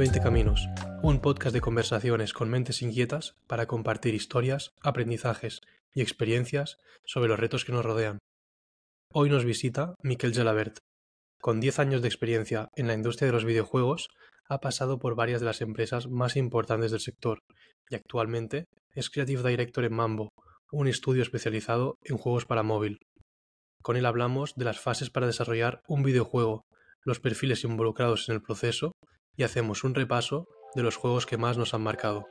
20 Caminos, un podcast de conversaciones con mentes inquietas para compartir historias, aprendizajes y experiencias sobre los retos que nos rodean. Hoy nos visita Miquel Gelabert. Con 10 años de experiencia en la industria de los videojuegos, ha pasado por varias de las empresas más importantes del sector y actualmente es Creative Director en Mambo, un estudio especializado en juegos para móvil. Con él hablamos de las fases para desarrollar un videojuego, los perfiles involucrados en el proceso y hacemos un repaso de los juegos que más nos han marcado.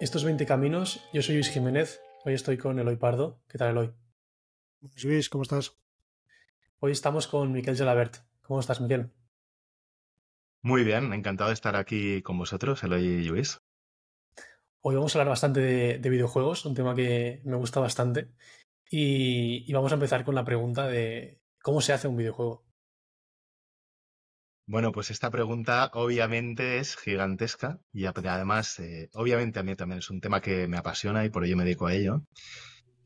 Estos 20 caminos, yo soy Luis Jiménez, hoy estoy con Eloy Pardo. ¿Qué tal, Eloy? Luis, ¿cómo estás? Hoy estamos con Miquel Gelabert. ¿Cómo estás, Miquel? Muy bien, encantado de estar aquí con vosotros, Eloy y Luis. Hoy vamos a hablar bastante de, videojuegos, un tema que me gusta bastante. y, vamos a empezar con la pregunta de cómo se hace un videojuego. Bueno, pues esta pregunta obviamente es gigantesca y además, eh, obviamente a mí también es un tema que me apasiona y por ello me dedico a ello.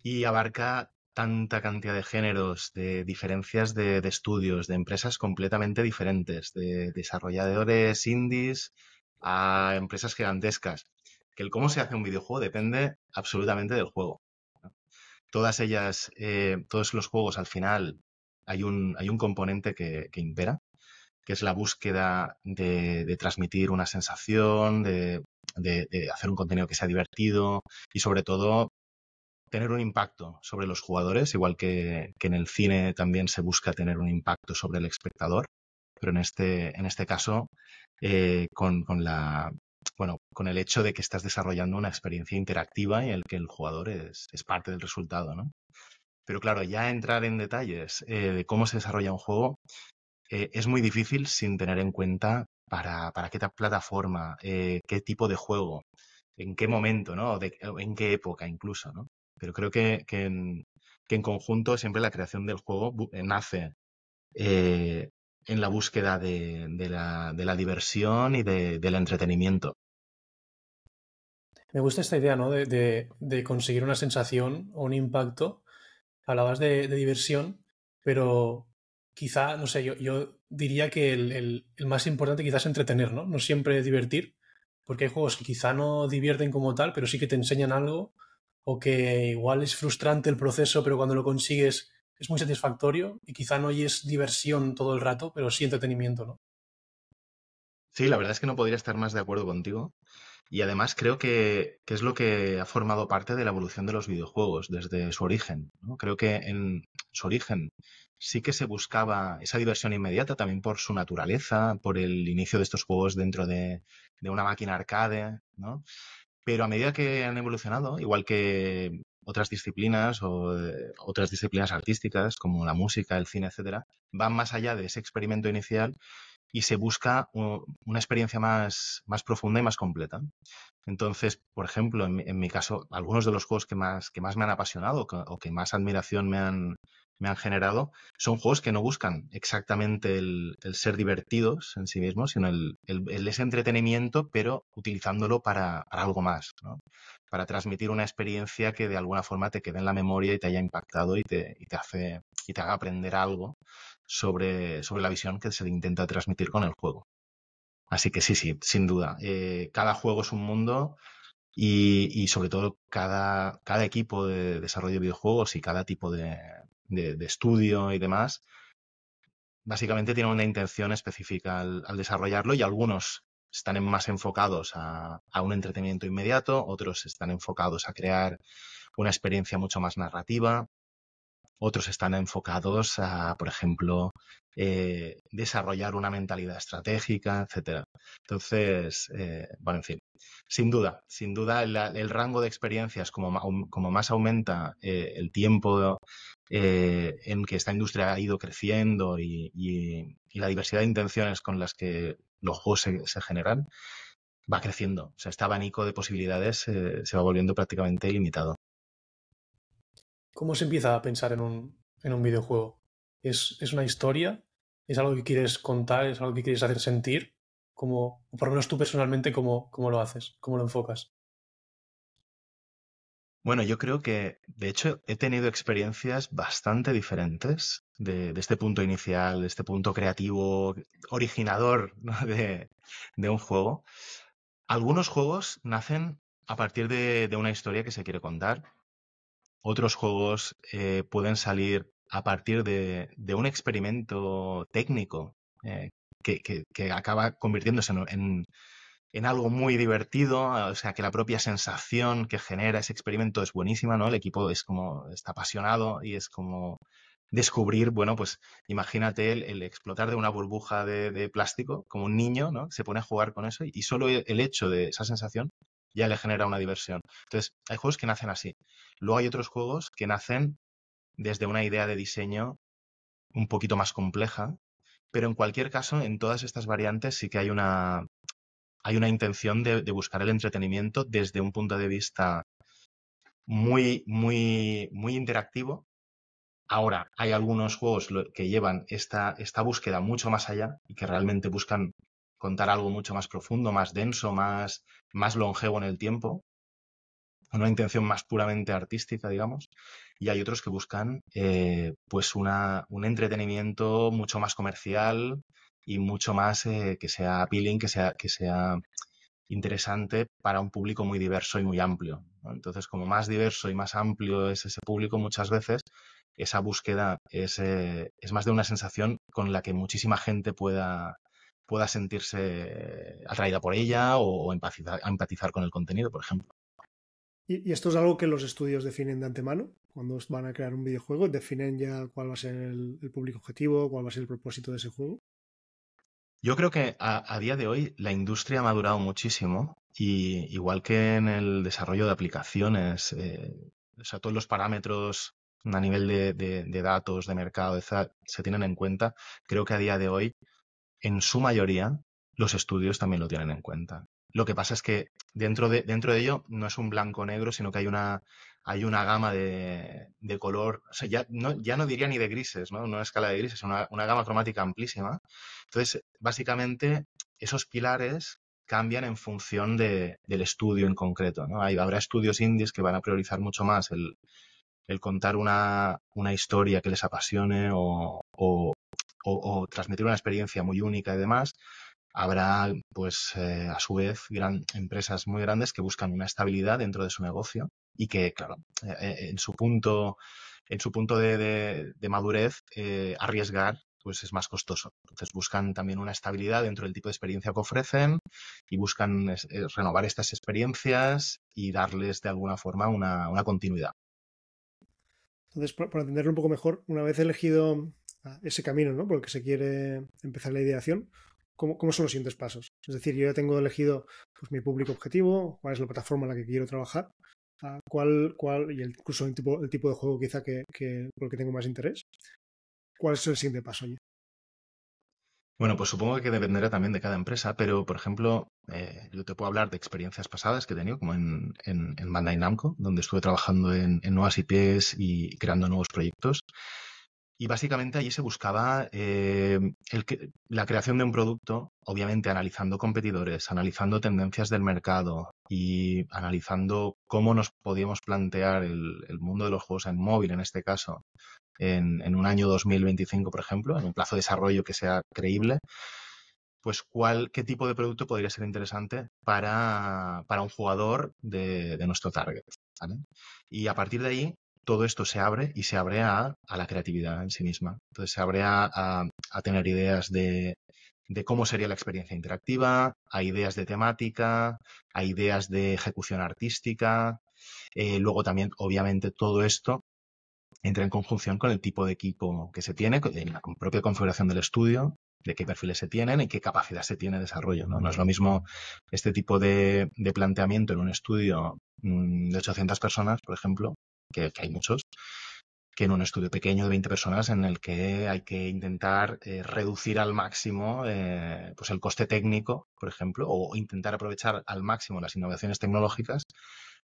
Y abarca tanta cantidad de géneros, de diferencias de, estudios, de empresas completamente diferentes, de desarrolladores indies a empresas gigantescas, que el cómo se hace un videojuego depende absolutamente del juego. Todas ellas, eh, todos los juegos al final hay un, hay un componente que impera, que es la búsqueda de, transmitir una sensación, de, hacer un contenido que sea divertido y sobre todo tener un impacto sobre los jugadores, igual que, en el cine también se busca tener un impacto sobre el espectador, pero en este, en este caso eh, con, la bueno, con el hecho de que estás desarrollando una experiencia interactiva en el que el jugador es, parte del resultado, ¿no? Pero claro, ya entrar en detalles eh, de cómo se desarrolla un juego eh, es muy difícil sin tener en cuenta para, qué plataforma, eh, qué tipo de juego, en qué momento, ¿no? en qué época incluso, ¿no? Pero creo que, en, conjunto siempre la creación del juego eh, nace en la búsqueda de, la, diversión y del entretenimiento. Me gusta esta idea, ¿no? De, conseguir una sensación o un impacto. Hablabas de, de diversión, pero quizá, no sé, yo, yo diría que el, más importante quizás es entretener, ¿no? No siempre divertir, porque hay juegos que quizá no divierten como tal, pero sí que te enseñan algo, o que igual es frustrante el proceso, pero cuando lo consigues es muy satisfactorio, y quizá no es diversión todo el rato, pero sí entretenimiento, ¿no? Sí, la verdad es que no podría estar más de acuerdo contigo. Y además creo que, es lo que ha formado parte de la evolución de los videojuegos desde su origen. Creo que en su origen sí que se buscaba esa diversión inmediata también por su naturaleza, por el inicio de estos juegos dentro de, una máquina arcade, ¿no? Pero a medida que han evolucionado, igual que otras disciplinas o eh, otras disciplinas artísticas como la música, el cine, etcétera, van más allá de ese experimento inicial y se busca una experiencia más, más profunda y más completa. Entonces, por ejemplo, en mi, caso, algunos de los juegos que más, que más me han apasionado o que más admiración me han, me han generado son juegos que no buscan exactamente el, ser divertidos en sí mismos, sino el, ese entretenimiento, pero utilizándolo para, algo más, para transmitir una experiencia que de alguna forma te quede en la memoria y te haya impactado y te, y te hace y te haga aprender algo sobre, sobre la visión que se intenta transmitir con el juego. Así que sí, sí, sin duda. Eh, cada juego es un mundo y, sobre todo cada, cada, equipo de desarrollo de videojuegos y cada tipo de, estudio y demás, básicamente tiene una intención específica al, desarrollarlo y algunos están más enfocados a, a, un entretenimiento inmediato, otros están enfocados a crear una experiencia mucho más narrativa, otros están enfocados a, por ejemplo, eh, desarrollar una mentalidad estratégica, etcétera. Entonces, eh, bueno, en fin, sin duda, sin duda el, rango de experiencias, como, más aumenta eh, el tiempo en que esta industria ha ido creciendo y, la diversidad de intenciones con las que los juegos se, generan, va creciendo. O sea, este abanico de posibilidades se va volviendo prácticamente ilimitado. ¿Cómo se empieza a pensar en un, en un videojuego? ¿Es, ¿Es, una historia? ¿Es algo que quieres contar? ¿Es algo que quieres hacer sentir? ¿Cómo, o por lo menos tú personalmente, ¿cómo, cómo lo haces? ¿Cómo lo enfocas? Bueno, yo creo que, de hecho, he tenido experiencias bastante diferentes de, este punto inicial, de este punto creativo, originador de, un juego. Algunos juegos nacen a partir de, una historia que se quiere contar. Otros juegos eh, pueden salir a partir de, un experimento técnico eh, que, acaba convirtiéndose en, en algo muy divertido, o sea, que la propia sensación que genera ese experimento es buenísima, ¿no? El equipo es como, está apasionado y es como descubrir, bueno, pues imagínate el, explotar de una burbuja de, plástico como un niño, ¿no? Se pone a jugar con eso y, solo el, hecho de esa sensación ya le genera una diversión. Entonces, hay juegos que nacen así. Luego hay otros juegos que nacen desde una idea de diseño un poquito más compleja, pero en cualquier caso, en todas estas variantes sí que hay una, hay una intención de, buscar el entretenimiento desde un punto de vista muy, muy, muy interactivo. Ahora, hay algunos juegos que llevan esta, esta búsqueda mucho más allá y que realmente buscan contar algo mucho más profundo, más denso, más, más longevo en el tiempo, una intención más puramente artística, digamos, y hay otros que buscan eh, pues una, un entretenimiento mucho más comercial, y mucho más eh, que sea appealing, que sea, que sea interesante para un público muy diverso y muy amplio. Entonces, como más diverso y más amplio es ese público, muchas veces esa búsqueda es, eh, es más de una sensación con la que muchísima gente pueda, pueda sentirse atraída por ella o, empatizar, empatizar, con el contenido, por ejemplo. ¿Y, esto es algo que los estudios definen de antemano? Cuando van a crear un videojuego, ¿definen ya cuál va a ser el público objetivo, cuál va a ser el propósito de ese juego? Yo creo que a, día de hoy la industria ha madurado muchísimo y igual que en el desarrollo de aplicaciones, eh, o sea, todos los parámetros a nivel de, datos, de mercado, se tienen en cuenta, creo que a día de hoy, en su mayoría, los estudios también lo tienen en cuenta. Lo que pasa es que dentro de, dentro de ello no es un blanco-negro, sino que hay una, hay una gama de, color, o sea, ya no, ya no diría ni de grises, ¿no? Una escala de grises, una, una gama cromática amplísima. Entonces, básicamente, esos pilares cambian en función de, del estudio en concreto, ¿no? Hay, habrá estudios indies que van a priorizar mucho más el, contar una, historia que les apasione o, o, transmitir una experiencia muy única y demás habrá, pues, eh, a su vez, gran, empresas muy grandes que buscan una estabilidad dentro de su negocio y que, claro, eh, eh, en su punto, en su punto de, madurez, arriesgar pues es más costoso. Entonces buscan también una estabilidad dentro del tipo de experiencia que ofrecen y buscan renovar estas experiencias y darles de alguna forma una, continuidad. Entonces, para, entenderlo un poco mejor, una vez elegido ese camino ¿no? por el que se quiere empezar la ideación, ¿cómo, son los siguientes pasos? Es decir, yo ya tengo elegido pues, mi público objetivo, cuál es la plataforma en la que quiero trabajar, cuál, cuál y incluso el tipo, el tipo de juego quizá que, por el que tengo más interés. ¿Cuál es el siguiente paso allí? Bueno, pues supongo que dependerá también de cada empresa, pero por ejemplo, eh, yo te puedo hablar de experiencias pasadas que he tenido, como en, en, Bandai Namco, donde estuve trabajando en nuevas IPs y creando nuevos proyectos. Y básicamente allí se buscaba eh, la creación de un producto, obviamente analizando competidores, analizando tendencias del mercado y analizando cómo nos podíamos plantear el, mundo de los juegos en móvil, en este caso, en, un año 2025, por ejemplo, en un plazo de desarrollo que sea creíble, pues cuál, qué tipo de producto podría ser interesante para, un jugador de, nuestro target. Y a partir de ahí todo esto se abre y se abre a, la creatividad en sí misma. Entonces se abre a, tener ideas de, cómo sería la experiencia interactiva, a ideas de temática, a ideas de ejecución artística. Eh, luego también, obviamente, todo esto entra en conjunción con el tipo de equipo que se tiene, en la propia configuración del estudio, de qué perfiles se tienen y qué capacidad se tiene de desarrollo. No, es lo mismo este tipo de, de planteamiento en un estudio mm, de 800 personas, por ejemplo, que, hay muchos, que en un estudio pequeño de 20 personas en el que hay que intentar eh, reducir al máximo eh, pues el coste técnico, por ejemplo, o intentar aprovechar al máximo las innovaciones tecnológicas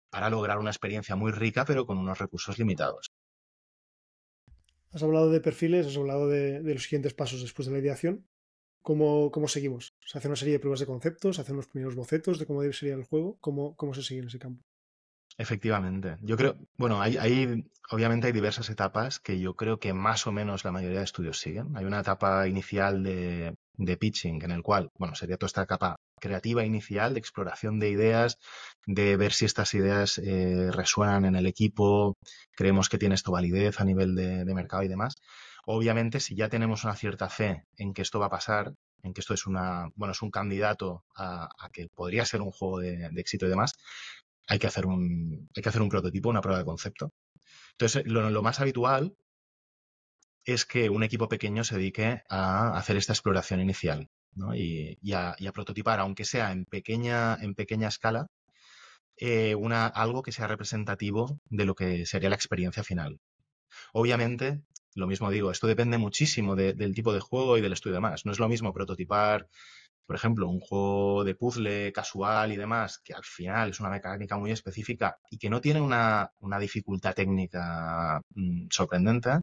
para lograr una experiencia muy rica pero con unos recursos limitados. Has hablado de perfiles, has hablado de, los siguientes pasos después de la ideación. ¿Cómo, ¿Cómo, seguimos? ¿Se hace una serie de pruebas de conceptos? ¿Se hacen los primeros bocetos de cómo debe ser el juego? ¿Cómo, ¿Cómo se sigue en ese campo? Efectivamente. Yo creo, bueno, hay, hay, obviamente hay diversas etapas que yo creo que más o menos la mayoría de estudios siguen. Hay una etapa inicial de, de pitching en el cual, bueno, sería toda esta capa creativa inicial de exploración de ideas, de ver si estas ideas eh, resuenan en el equipo, creemos que tiene esto validez a nivel de, mercado y demás. Obviamente, si ya tenemos una cierta fe en que esto va a pasar, en que esto es una, bueno, es un candidato a, que podría ser un juego de, éxito y demás, hay que hacer un, hay que hacer un prototipo, una prueba de concepto. Entonces, lo, más habitual es que un equipo pequeño se dedique a hacer esta exploración inicial y, a, prototipar, aunque sea en pequeña, en pequeña escala, eh, una, algo que sea representativo de lo que sería la experiencia final. Obviamente, lo mismo digo, esto depende muchísimo del tipo de juego y del estudio de más. No es lo mismo prototipar por ejemplo, un juego de puzzle casual y demás, que al final es una mecánica muy específica y que no tiene una, dificultad técnica mm, sorprendente,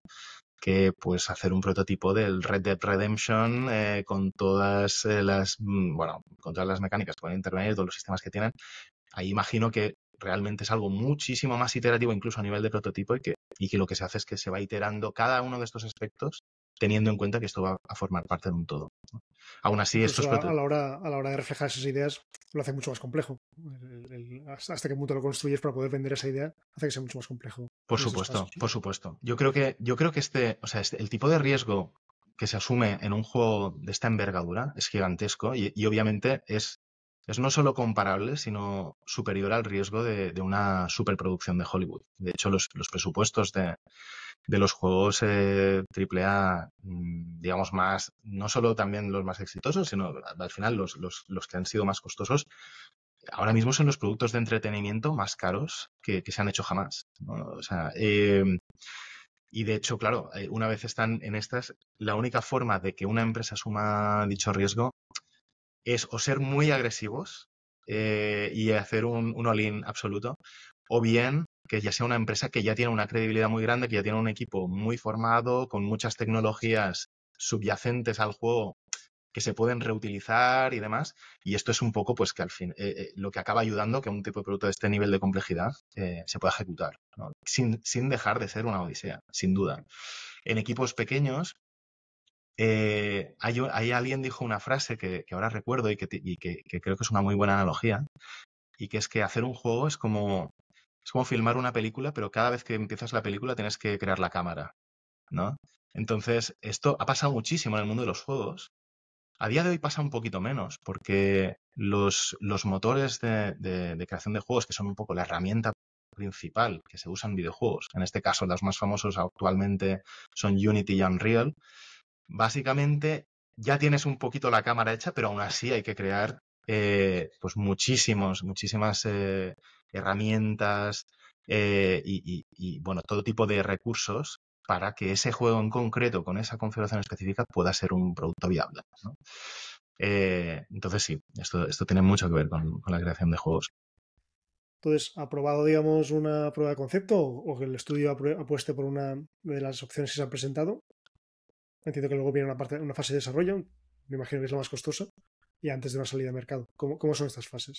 que pues hacer un prototipo del Red Dead Redemption eh, con todas eh, las mm, bueno con todas las mecánicas que pueden intervenir, todos los sistemas que tienen, ahí imagino que realmente es algo muchísimo más iterativo incluso a nivel de prototipo y que, y que lo que se hace es que se va iterando cada uno de estos aspectos teniendo en cuenta que esto va a formar parte de un todo. Aún así, esto es... A, la hora, a la hora de reflejar esas ideas lo hace mucho más complejo. hasta que mucho lo construyes para poder vender esa idea, hace que sea mucho más complejo. Por supuesto, por supuesto. Yo creo que, yo creo que este, o sea, este, el tipo de riesgo que se asume en un juego de esta envergadura es gigantesco y, obviamente es, es no solo comparable, sino superior al riesgo de, de una superproducción de Hollywood. De hecho, los, los presupuestos de, de los juegos eh, AAA, mm, digamos, más, no solo también los más exitosos, sino al final los, los, los, que han sido más costosos, ahora mismo son los productos de entretenimiento más caros que, se han hecho jamás. O sea, eh, y de hecho, claro, eh, una vez están en estas, la única forma de que una empresa asuma dicho riesgo es o ser muy agresivos eh, y hacer un, un all-in absoluto, o bien que ya sea una empresa que ya tiene una credibilidad muy grande, que ya tiene un equipo muy formado, con muchas tecnologías subyacentes al juego que se pueden reutilizar y demás. Y esto es un poco, pues, que al fin, eh, eh, lo que acaba ayudando que un tipo de producto de este nivel de complejidad eh, se pueda ejecutar, sin, sin, dejar de ser una odisea, sin duda. En equipos pequeños, hay, alguien dijo una frase que, que ahora recuerdo y, que, y que, que creo que es una muy buena analogía, y que es que hacer un juego es como es como filmar una película, pero cada vez que empiezas la película tienes que crear la cámara, ¿no? Entonces, esto ha pasado muchísimo en el mundo de los juegos. A día de hoy pasa un poquito menos, porque los, los motores de, de, creación de juegos, que son un poco la herramienta principal que se usa en videojuegos, en este caso los más famosos actualmente son Unity y Unreal, básicamente ya tienes un poquito la cámara hecha, pero aún así hay que crear eh, pues muchísimos, muchísimas eh, herramientas eh, y, bueno, todo tipo de recursos para que ese juego en concreto, con esa configuración específica, pueda ser un producto viable. entonces sí, esto, esto tiene mucho que ver con, la creación de juegos. Entonces, ¿ha probado, digamos, una prueba de concepto o que el estudio apueste por una de las opciones que se han presentado? Entiendo que luego viene una, parte, una fase de desarrollo, me imagino que es la más costosa y antes de una salida de mercado. ¿Cómo, son estas fases?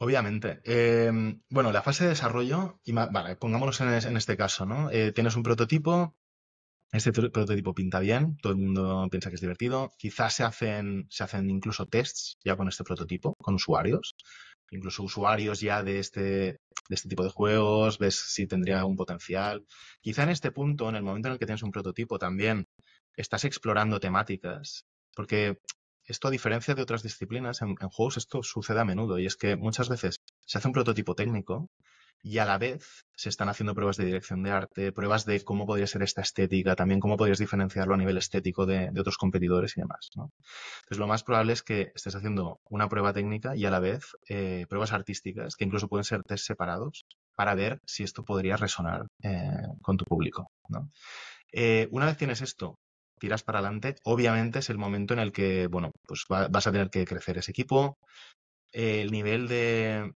Obviamente. Em, bueno, la fase de desarrollo, vale, pongámonos en, este caso, ¿no? Eh, tienes un prototipo, este prototipo pinta bien, todo el mundo piensa que es divertido. Quizás se hacen, se hacen incluso tests ya con este prototipo, con usuarios. Incluso usuarios ya de este, de este tipo de juegos, ves si tendría un potencial. Quizá en este punto, en el momento en el que tienes un prototipo, también estás explorando temáticas. Porque esto a diferencia de otras disciplinas, en, juegos esto sucede a menudo y es que muchas veces se hace un prototipo técnico y a la vez se están haciendo pruebas de dirección de arte, pruebas de cómo podría ser esta estética, también cómo podrías diferenciarlo a nivel estético de, otros competidores y demás. Entonces lo más probable es que estés haciendo una prueba técnica y a la vez eh, pruebas artísticas, que incluso pueden ser test separados, para ver si esto podría resonar eh, con tu público. Eh, una vez tienes esto tiras para adelante, obviamente es el momento en el que, bueno, pues vas a tener que crecer ese equipo. el nivel de,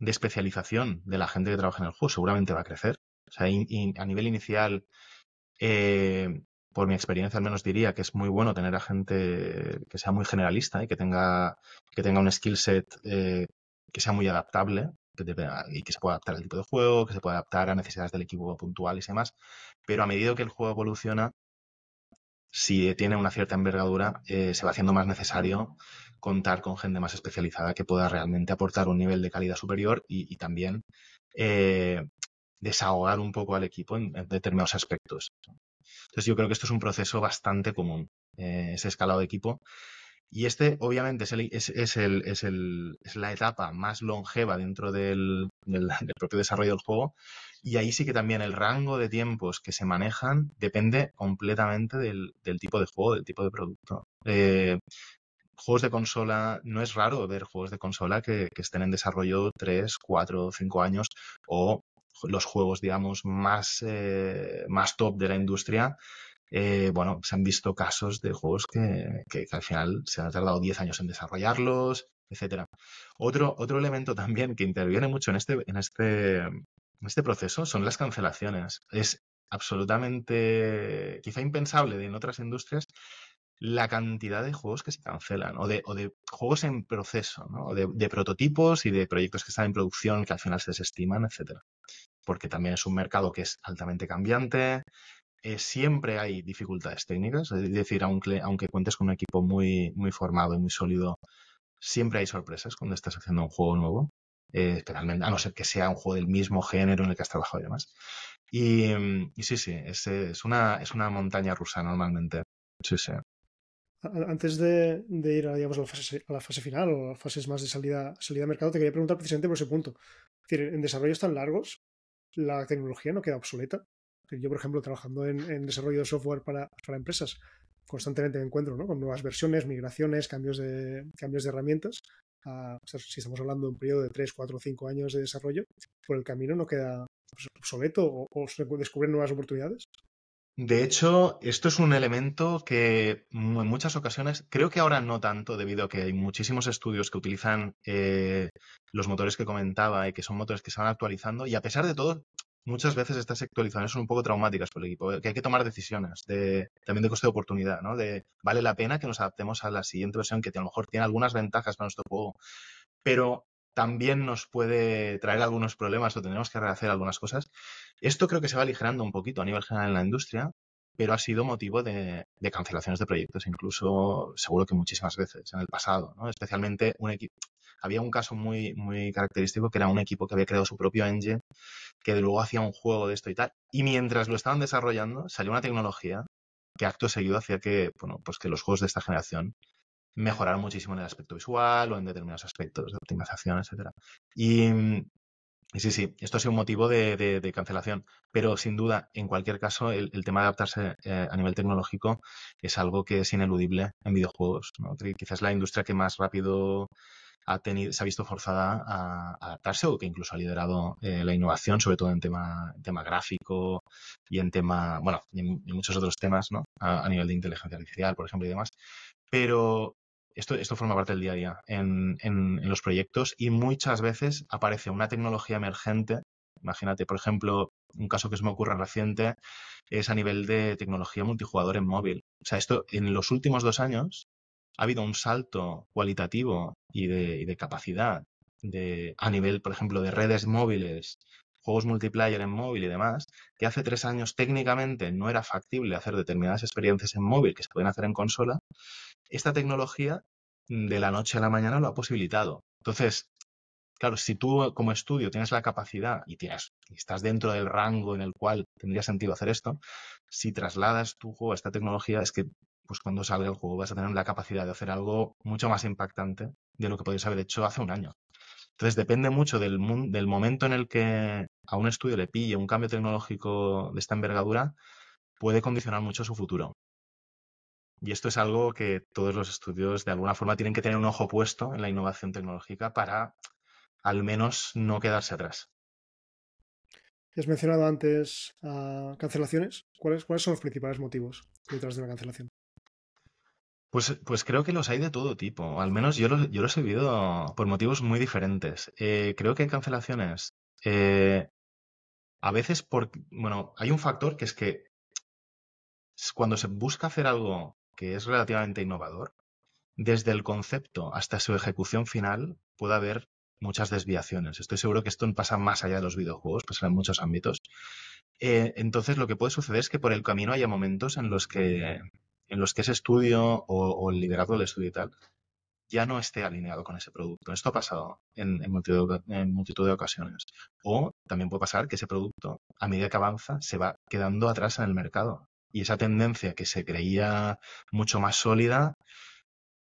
especialización de la gente que trabaja en el juego seguramente va a crecer. O sea, a nivel inicial, eh, por mi experiencia al menos diría que es muy bueno tener a gente que sea muy generalista y que tenga, que tenga un skill set eh, que sea muy adaptable y que se puede adaptar al tipo de juego, que se puede adaptar a necesidades del equipo puntual y demás. Pero a medida que el juego evoluciona, si tiene una cierta envergadura, eh, se va haciendo más necesario contar con gente más especializada que pueda realmente aportar un nivel de calidad superior y, también eh, desahogar un poco al equipo en, determinados aspectos. Entonces yo creo que esto es un proceso bastante común, eh, ese escalado de equipo. Y este, obviamente, es, es, el, es, el, es la etapa más longeva dentro del, del, propio desarrollo del juego. Y ahí sí que también el rango de tiempos que se manejan depende completamente del, tipo de juego, del tipo de producto. Eh, juegos de consola, no es raro ver juegos de consola que, que estén en desarrollo 3, 4, 5 años o los juegos, digamos, más, eh, más top de la industria eh, bueno, se han visto casos de juegos que, al final se han tardado 10 años en desarrollarlos, etcétera. Otro, otro elemento también que interviene mucho en este, este, este proceso son las cancelaciones. Es absolutamente, quizá impensable en otras industrias, la cantidad de juegos que se cancelan o de, o de juegos en proceso, ¿no? de, de, prototipos y de proyectos que están en producción que al final se desestiman, etcétera. Porque también es un mercado que es altamente cambiante, eh, siempre hay dificultades técnicas, es decir, aunque, aunque cuentes con un equipo muy, muy formado y muy sólido, siempre hay sorpresas cuando estás haciendo un juego nuevo, eh, especialmente a no ser que sea un juego del mismo género en el que has trabajado y demás. Y, mm, sí, sí, es, una, es una montaña rusa normalmente. Sí, sí. Antes de, ir a, digamos, a, la fase, a la fase final o a fases más de salida, salida de mercado, te quería preguntar precisamente por ese punto. En desarrollos tan largos, la tecnología no queda obsoleta. Yo, por ejemplo, trabajando en, desarrollo de software para, empresas, constantemente me encuentro con nuevas versiones, migraciones, cambios de, cambios de herramientas. si estamos hablando de un periodo de 3, 4 o 5 años de desarrollo, por el camino no queda obsoleto o, o se descubren nuevas oportunidades. De hecho, esto es un elemento que en muchas ocasiones, creo que ahora no tanto, debido a que hay muchísimos estudios que utilizan eh, los motores que comentaba y que son motores que se van actualizando, y a pesar de todo, muchas veces estas actualizaciones son un poco traumáticas para el equipo, que hay que tomar decisiones de, también de coste de oportunidad, ¿no? De vale la pena que nos adaptemos a la siguiente versión que a lo mejor tiene algunas ventajas para nuestro juego, pero también nos puede traer algunos problemas o tendremos que rehacer algunas cosas. Esto creo que se va aligerando un poquito a nivel general en la industria, pero ha sido motivo de, de cancelaciones de proyectos, incluso seguro que muchísimas veces en el pasado, ¿no? Especialmente un equipo había un caso muy, muy característico que era un equipo que había creado su propio engine, que luego hacía un juego de esto y tal. Y mientras lo estaban desarrollando, salió una tecnología que acto seguido hacía que, bueno, pues que los juegos de esta generación mejoraran muchísimo en el aspecto visual o en determinados aspectos de optimización, etc. Y, sí, sí, esto ha sido un motivo de, cancelación, pero sin duda, en cualquier caso, el, tema de adaptarse eh, a nivel tecnológico es algo que es ineludible en videojuegos. Quizás la industria que más rápido ha tenido, se ha visto forzada a, adaptarse o que incluso ha liderado eh, la innovación, sobre todo en tema, tema gráfico y en tema, bueno, muchos otros temas, ¿no? A, nivel de inteligencia artificial, por ejemplo, y demás. Pero esto, esto forma parte del día a día en, en, en los proyectos y muchas veces aparece una tecnología emergente. Imagínate, por ejemplo, un caso que se me ocurre reciente es a nivel de tecnología multijugador en móvil. O sea, esto en los últimos dos años ha habido un salto cualitativo y de, capacidad de, a nivel, por ejemplo, de redes móviles, juegos multiplayer en móvil y demás, que hace tres años técnicamente no era factible hacer determinadas experiencias en móvil que se pueden hacer en consola, esta tecnología de la noche a la mañana lo ha posibilitado. Entonces, claro, si tú como estudio tienes la capacidad y, tienes, y estás dentro del rango en el cual tendría sentido hacer esto, si trasladas tu juego a esta tecnología, es que pues cuando salga el juego vas a tener la capacidad de hacer algo mucho más impactante de lo que podías haber hecho hace un año. Entonces depende mucho del, del momento en el que a un estudio le pille un cambio tecnológico de esta envergadura, puede condicionar mucho su futuro. Y esto es algo que todos los estudios de alguna forma tienen que tener un ojo puesto en la innovación tecnológica para al menos no quedarse atrás. Has mencionado antes uh, cancelaciones. ¿Cuáles, ¿Cuáles son los principales motivos detrás de la cancelación? Pues, pues creo que los hay de todo tipo. Al menos yo los, yo los he vivido por motivos muy diferentes. Eh, creo que hay cancelaciones. Eh, a veces por, bueno, hay un factor que es que cuando se busca hacer algo que es relativamente innovador, desde el concepto hasta su ejecución final puede haber muchas desviaciones. Estoy seguro que esto pasa más allá de los videojuegos, pasa en muchos ámbitos. Eh, entonces, lo que puede suceder es que por el camino haya momentos en los que, en los que ese estudio o, el liderazgo del estudio y tal ya no esté alineado con ese producto. Esto ha pasado en, multitud, de ocasiones. O también puede pasar que ese producto, a medida que avanza, se va quedando atrás en el mercado. Y esa tendencia que se creía mucho más sólida,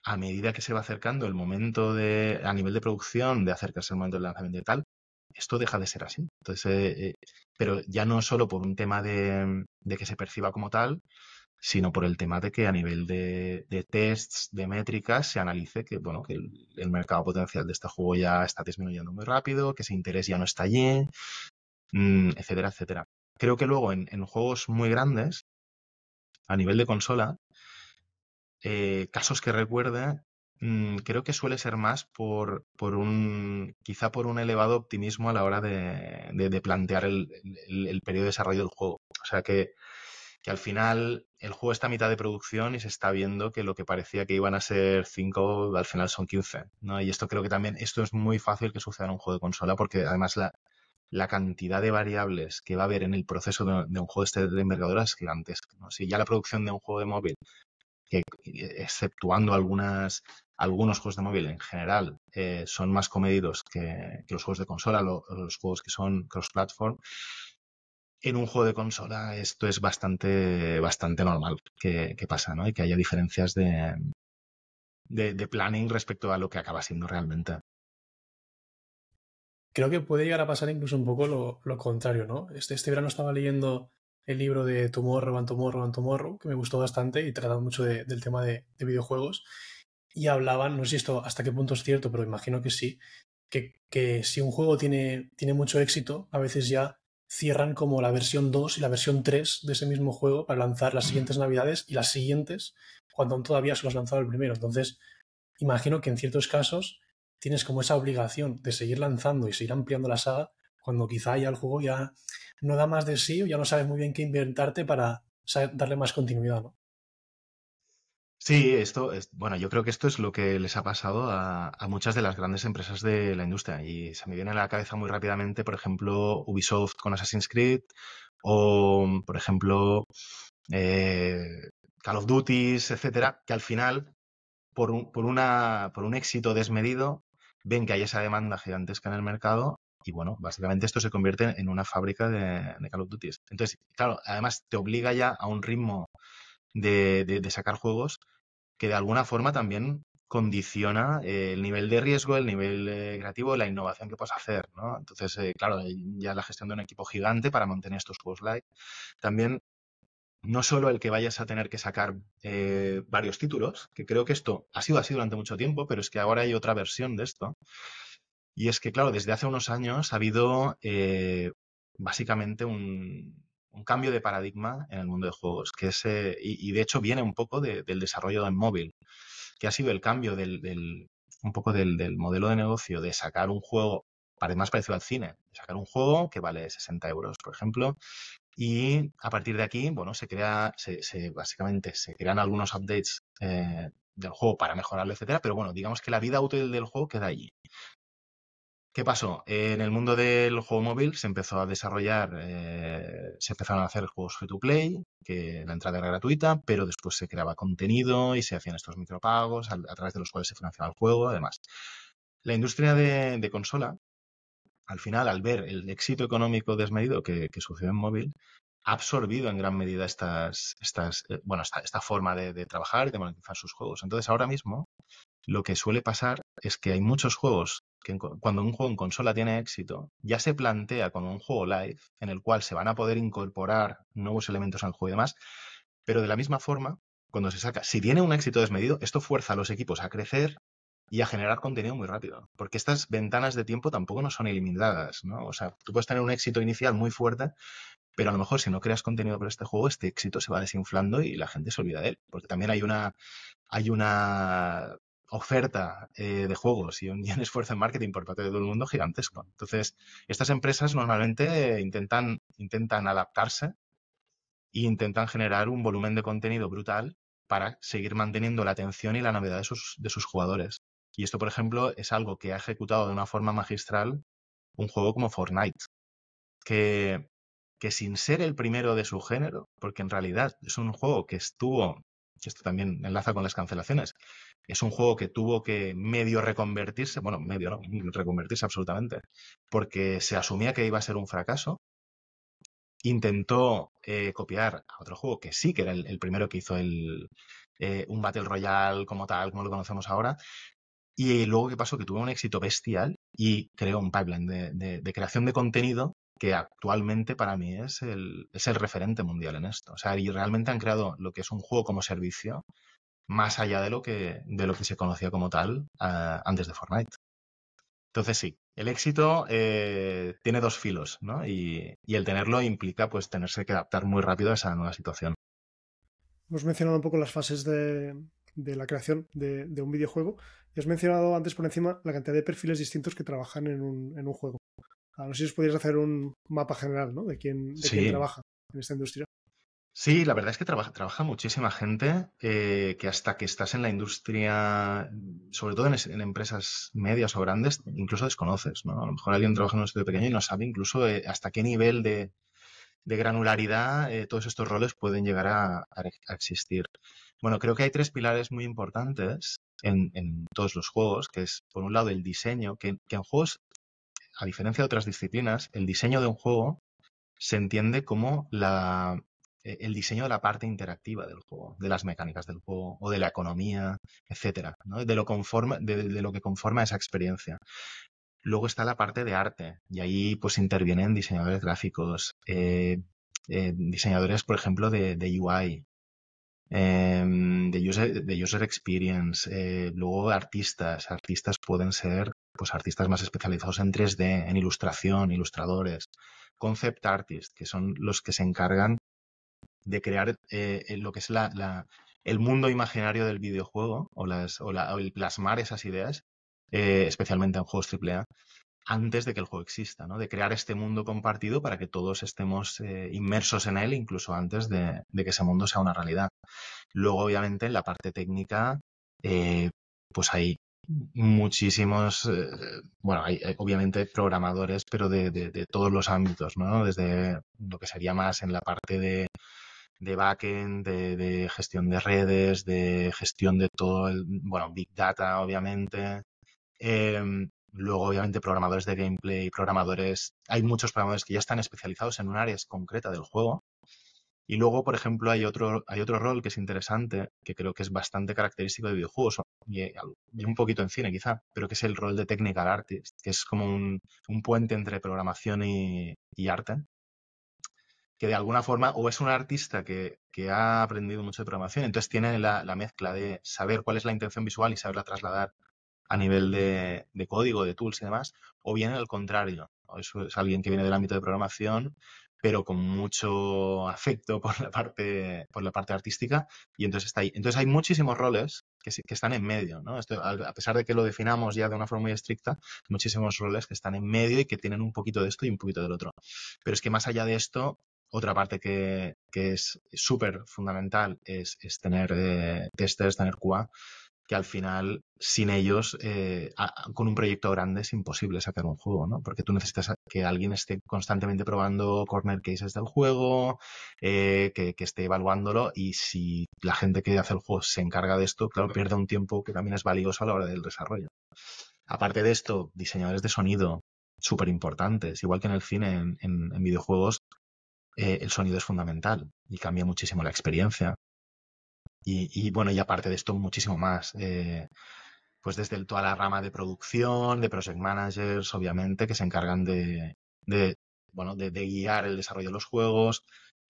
a medida que se va acercando el momento de, a nivel de producción, de acercarse al momento del lanzamiento y tal, esto deja de ser así. Entonces, eh, eh, pero ya no solo por un tema de, que se perciba como tal, sino por el tema de que a nivel de, tests, de métricas, se analice que, bueno, que el, mercado potencial de este juego ya está disminuyendo muy rápido, que ese interés ya no está allí, mm, etcétera, etcétera. Creo que luego en, juegos muy grandes, a nivel de consola, eh, casos que recuerde, Mm, creo que suele ser más por, por un, quizá por un elevado optimismo a la hora de, plantear el, periodo de desarrollo del juego. O sea que, que, al final el juego está a mitad de producción y se está viendo que lo que parecía que iban a ser 5 al final son 15. ¿no? Y esto creo que también, esto es muy fácil que suceda en un juego de consola porque además la, la cantidad de variables que va a haber en el proceso de, un juego de este de envergadura es gigantesca. Si ya la producción de un juego de móvil que exceptuando algunas, algunos juegos de móvil en general eh, son más comedidos que, los juegos de consola, los juegos que son cross-platform. En un juego de consola esto es bastante, bastante normal que, pasa, ¿no? Y que haya diferencias de, de, planning respecto a lo que acaba siendo realmente. Creo que puede llegar a pasar incluso un poco lo, lo contrario, ¿no? Este, este verano estaba leyendo el libro de Tomorrow and Tomorrow and Tomorrow, que me gustó bastante y trataba mucho del tema de, videojuegos. Y hablaban, no sé si esto hasta qué punto es cierto, pero imagino que sí, que, si un juego tiene, tiene mucho éxito, a veces ya cierran como la versión 2 y la versión 3 de ese mismo juego para lanzar las siguientes navidades y las siguientes cuando aún todavía se los has lanzado el primero. Entonces, imagino que en ciertos casos tienes como esa obligación de seguir lanzando y seguir ampliando la saga cuando quizá ya el juego ya no da más de sí o ya no sabes muy bien qué inventarte para darle más continuidad, ¿no? Sí, esto es, bueno, yo creo que esto es lo que les ha pasado a, muchas de las grandes empresas de la industria. Y se me viene a la cabeza muy rápidamente, por ejemplo, Ubisoft con Assassin's Creed o, por ejemplo, eh, Call of Duty, etcétera, que al final, por un, por, una, por un éxito desmedido, ven que hay esa demanda gigantesca en el mercado y bueno, básicamente esto se convierte en una fábrica de, Call of Duty. Entonces, claro, además te obliga ya a un ritmo de, sacar juegos que de alguna forma también condiciona eh, el nivel de riesgo, el nivel eh, creativo, la innovación que puedes hacer, ¿no? Entonces, eh, claro, ya la gestión de un equipo gigante para mantener estos juegos live. También, no solo el que vayas a tener que sacar varios títulos, que creo que esto ha sido así durante mucho tiempo, pero es que ahora hay otra versión de esto, y es que, claro, desde hace unos años ha habido eh, básicamente un, cambio de paradigma en el mundo de juegos, que es, eh, y, de hecho viene un poco del desarrollo del móvil, que ha sido el cambio del, un poco del, modelo de negocio de sacar un juego más parecido al cine, de sacar un juego que vale 60 euros, por ejemplo, y a partir de aquí, bueno, se crea, se, básicamente se crean algunos updates eh, del juego para mejorarlo, etcétera, pero bueno, digamos que la vida útil del juego queda allí. ¿Qué pasó? En el mundo del juego móvil se empezó a desarrollar, eh, se empezaron a hacer juegos free to play, que la entrada era gratuita, pero después se creaba contenido y se hacían estos micropagos a, través de los cuales se financiaba el juego, además. La industria de, consola, al final, al ver el éxito económico desmedido que, sucedió en móvil, ha absorbido en gran medida estas, estas, eh, bueno, esta, forma de, de, trabajar y de monetizar sus juegos. Entonces, ahora mismo, lo que suele pasar es que hay muchos juegos que cuando un juego en consola tiene éxito, ya se plantea como un juego live en el cual se van a poder incorporar nuevos elementos al juego y demás, pero de la misma forma, cuando se saca, si tiene un éxito desmedido, esto fuerza a los equipos a crecer y a generar contenido muy rápido, porque estas ventanas de tiempo tampoco no son ilimitadas, ¿no? O sea, tú puedes tener un éxito inicial muy fuerte, pero a lo mejor si no creas contenido para este juego, este éxito se va desinflando y la gente se olvida de él, porque también hay una hay una oferta eh, de juegos y un, esfuerzo en marketing por parte de todo el mundo gigantesco. Entonces, estas empresas normalmente intentan, intentan adaptarse e intentan generar un volumen de contenido brutal para seguir manteniendo la atención y la novedad de sus, de sus jugadores. Y esto, por ejemplo, es algo que ha ejecutado de una forma magistral un juego como Fortnite, que, que sin ser el primero de su género, porque en realidad es un juego que estuvo, esto también enlaza con las cancelaciones, es un juego que tuvo que medio reconvertirse, bueno, medio no, reconvertirse absolutamente, porque se asumía que iba a ser un fracaso. Intentó eh, copiar a otro juego que sí, que era el, primero que hizo el, eh, un Battle Royale como tal, como lo conocemos ahora. Y luego, ¿qué pasó? Que tuvo un éxito bestial y creó un pipeline de, creación de contenido que actualmente para mí es el, es el referente mundial en esto. O sea, y realmente han creado lo que es un juego como servicio más allá de lo que, de lo que se conocía como tal uh, antes de Fortnite. Entonces sí, el éxito eh, tiene dos filos, ¿no? Y, y, el tenerlo implica pues tenerse que adaptar muy rápido a esa nueva situación. Hemos mencionado un poco las fases de, de la creación de, de, un videojuego y has mencionado antes por encima la cantidad de perfiles distintos que trabajan en un, en un juego. A no sé si os podrías hacer un mapa general ¿no? de, quién, de sí. quién trabaja en esta industria. Sí, la verdad es que trabaja, trabaja muchísima gente eh, que hasta que estás en la industria, sobre todo en, empresas medias o grandes, incluso desconoces, ¿no? A lo mejor alguien trabaja en un estudio pequeño y no sabe incluso eh, hasta qué nivel de, granularidad eh, todos estos roles pueden llegar a, existir. Bueno, creo que hay tres pilares muy importantes en, en, todos los juegos, que es, por un lado, el diseño, que, que en juegos, a diferencia de otras disciplinas, el diseño de un juego se entiende como la, el diseño de la parte interactiva del juego, de las mecánicas del juego o de la economía, etcétera, de, lo que conforma esa experiencia. Luego está la parte de arte y ahí pues intervienen diseñadores gráficos, eh, eh, diseñadores, por ejemplo, de, UI, eh, de, user, user experience, eh, luego artistas. Artistas pueden ser pues artistas más especializados en 3D, en ilustración, ilustradores, concept artists, que son los que se encargan de crear eh, lo que es el mundo imaginario del videojuego o, el plasmar esas ideas, eh, especialmente en juegos AAA, antes de que el juego exista, ¿no? de crear este mundo compartido para que todos estemos eh, inmersos en él, incluso antes de, que ese mundo sea una realidad. Luego, obviamente, en la parte técnica, eh, pues hay muchísimos, eh, bueno, hay, obviamente programadores, pero de, de, de, todos los ámbitos, ¿no? Desde lo que sería más en la parte de, de backend, de, de, gestión de redes, de gestión de todo el, bueno, Big Data, obviamente. Eh, luego, obviamente, programadores de gameplay, programadores, hay muchos programadores que ya están especializados en un área concreta del juego. Y luego, por ejemplo, hay otro, hay otro rol que es interesante, que creo que es bastante característico de videojuegos, y, y un poquito en cine quizá, pero que es el rol de technical artist, que es como un, puente entre programación y arte, que de alguna forma o es un artista que, que ha aprendido mucho de programación, entonces tiene la, la, mezcla de saber cuál es la intención visual y saberla trasladar a nivel de, de código, de tools y demás, o bien al contrario, eso es alguien que viene del ámbito de programación, pero con mucho afecto por la parte, por la parte artística, y entonces está ahí. Entonces hay muchísimos roles que, están en medio, ¿no? A pesar de que lo definamos ya de una forma muy estricta, muchísimos roles que están en medio y que tienen un poquito de esto y un poquito del otro. Pero es que más allá de esto, otra parte que, que es súper fundamental es, tener eh, testers, tener QA, que al final, sin ellos, eh, con un proyecto grande es imposible sacar un juego, ¿no? Porque tú necesitas que alguien esté constantemente probando corner cases del juego, eh, que, esté evaluándolo, y si la gente que hace el juego se encarga de esto, claro, pierde un tiempo que también es valioso a la hora del desarrollo. Aparte de esto, diseñadores de sonido súper importantes, igual que en el cine, en videojuegos, eh, el sonido es fundamental y cambia muchísimo la experiencia. Y, bueno, y aparte de esto, muchísimo más. Eh, pues desde el, toda la rama de producción, de project managers, obviamente, que se encargan de, de bueno, de, guiar el desarrollo de los juegos.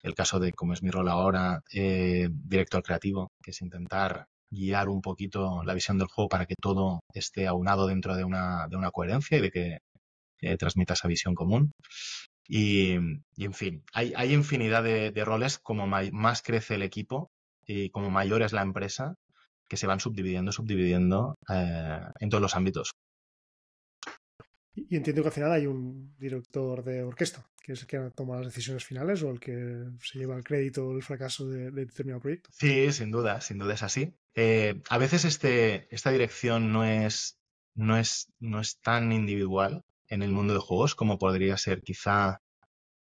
El caso de, como es mi rol ahora, eh, director creativo, que es intentar guiar un poquito la visión del juego para que todo esté aunado dentro de una, de una coherencia y de que transmita esa visión común. Y, y en fin, hay, hay infinidad de, de roles. Como más crece el equipo y como mayor es la empresa, que se van subdividiendo, subdividiendo eh, en todos los ámbitos. Y entiendo que al final hay un director de orquesta, que es el que toma las decisiones finales o el que se lleva el crédito o el fracaso de, de, determinado proyecto. Sí, sin duda, sin duda es así. Eh, a veces este, esta dirección no es no es, no es tan individual en el mundo de juegos como podría ser quizá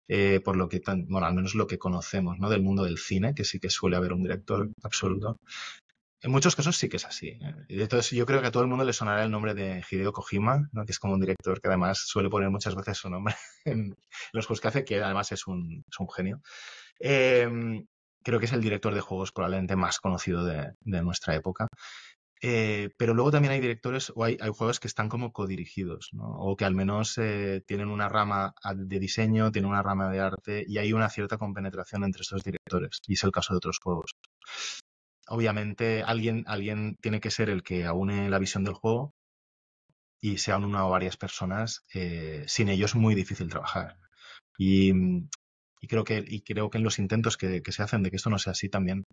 eh, por lo que tan, bueno, al menos lo que conocemos, ¿no? Del mundo del cine, que sí que suele haber un director absoluto. En muchos casos sí que es así. ¿eh? Entonces yo creo que a todo el mundo le sonará el nombre de Hideo Kojima, ¿no? que es como un director que además suele poner muchas veces su nombre en los juegos que hace, que además es un, es un genio. Em, creo que es el director de juegos probablemente más conocido de, de nuestra época. Eh, pero luego también hay directores o hay, juegos que están como codirigidos, ¿no? o que al menos eh, tienen una rama de diseño, tienen una rama de arte y hay una cierta compenetración entre estos directores. Y es el caso de otros juegos. Obviamente alguien, alguien tiene que ser el que aúne la visión del juego y sean una o varias personas. Eh, sin ellos es muy difícil trabajar. Y, y creo que, y creo que en los intentos que, se hacen de que esto no sea así también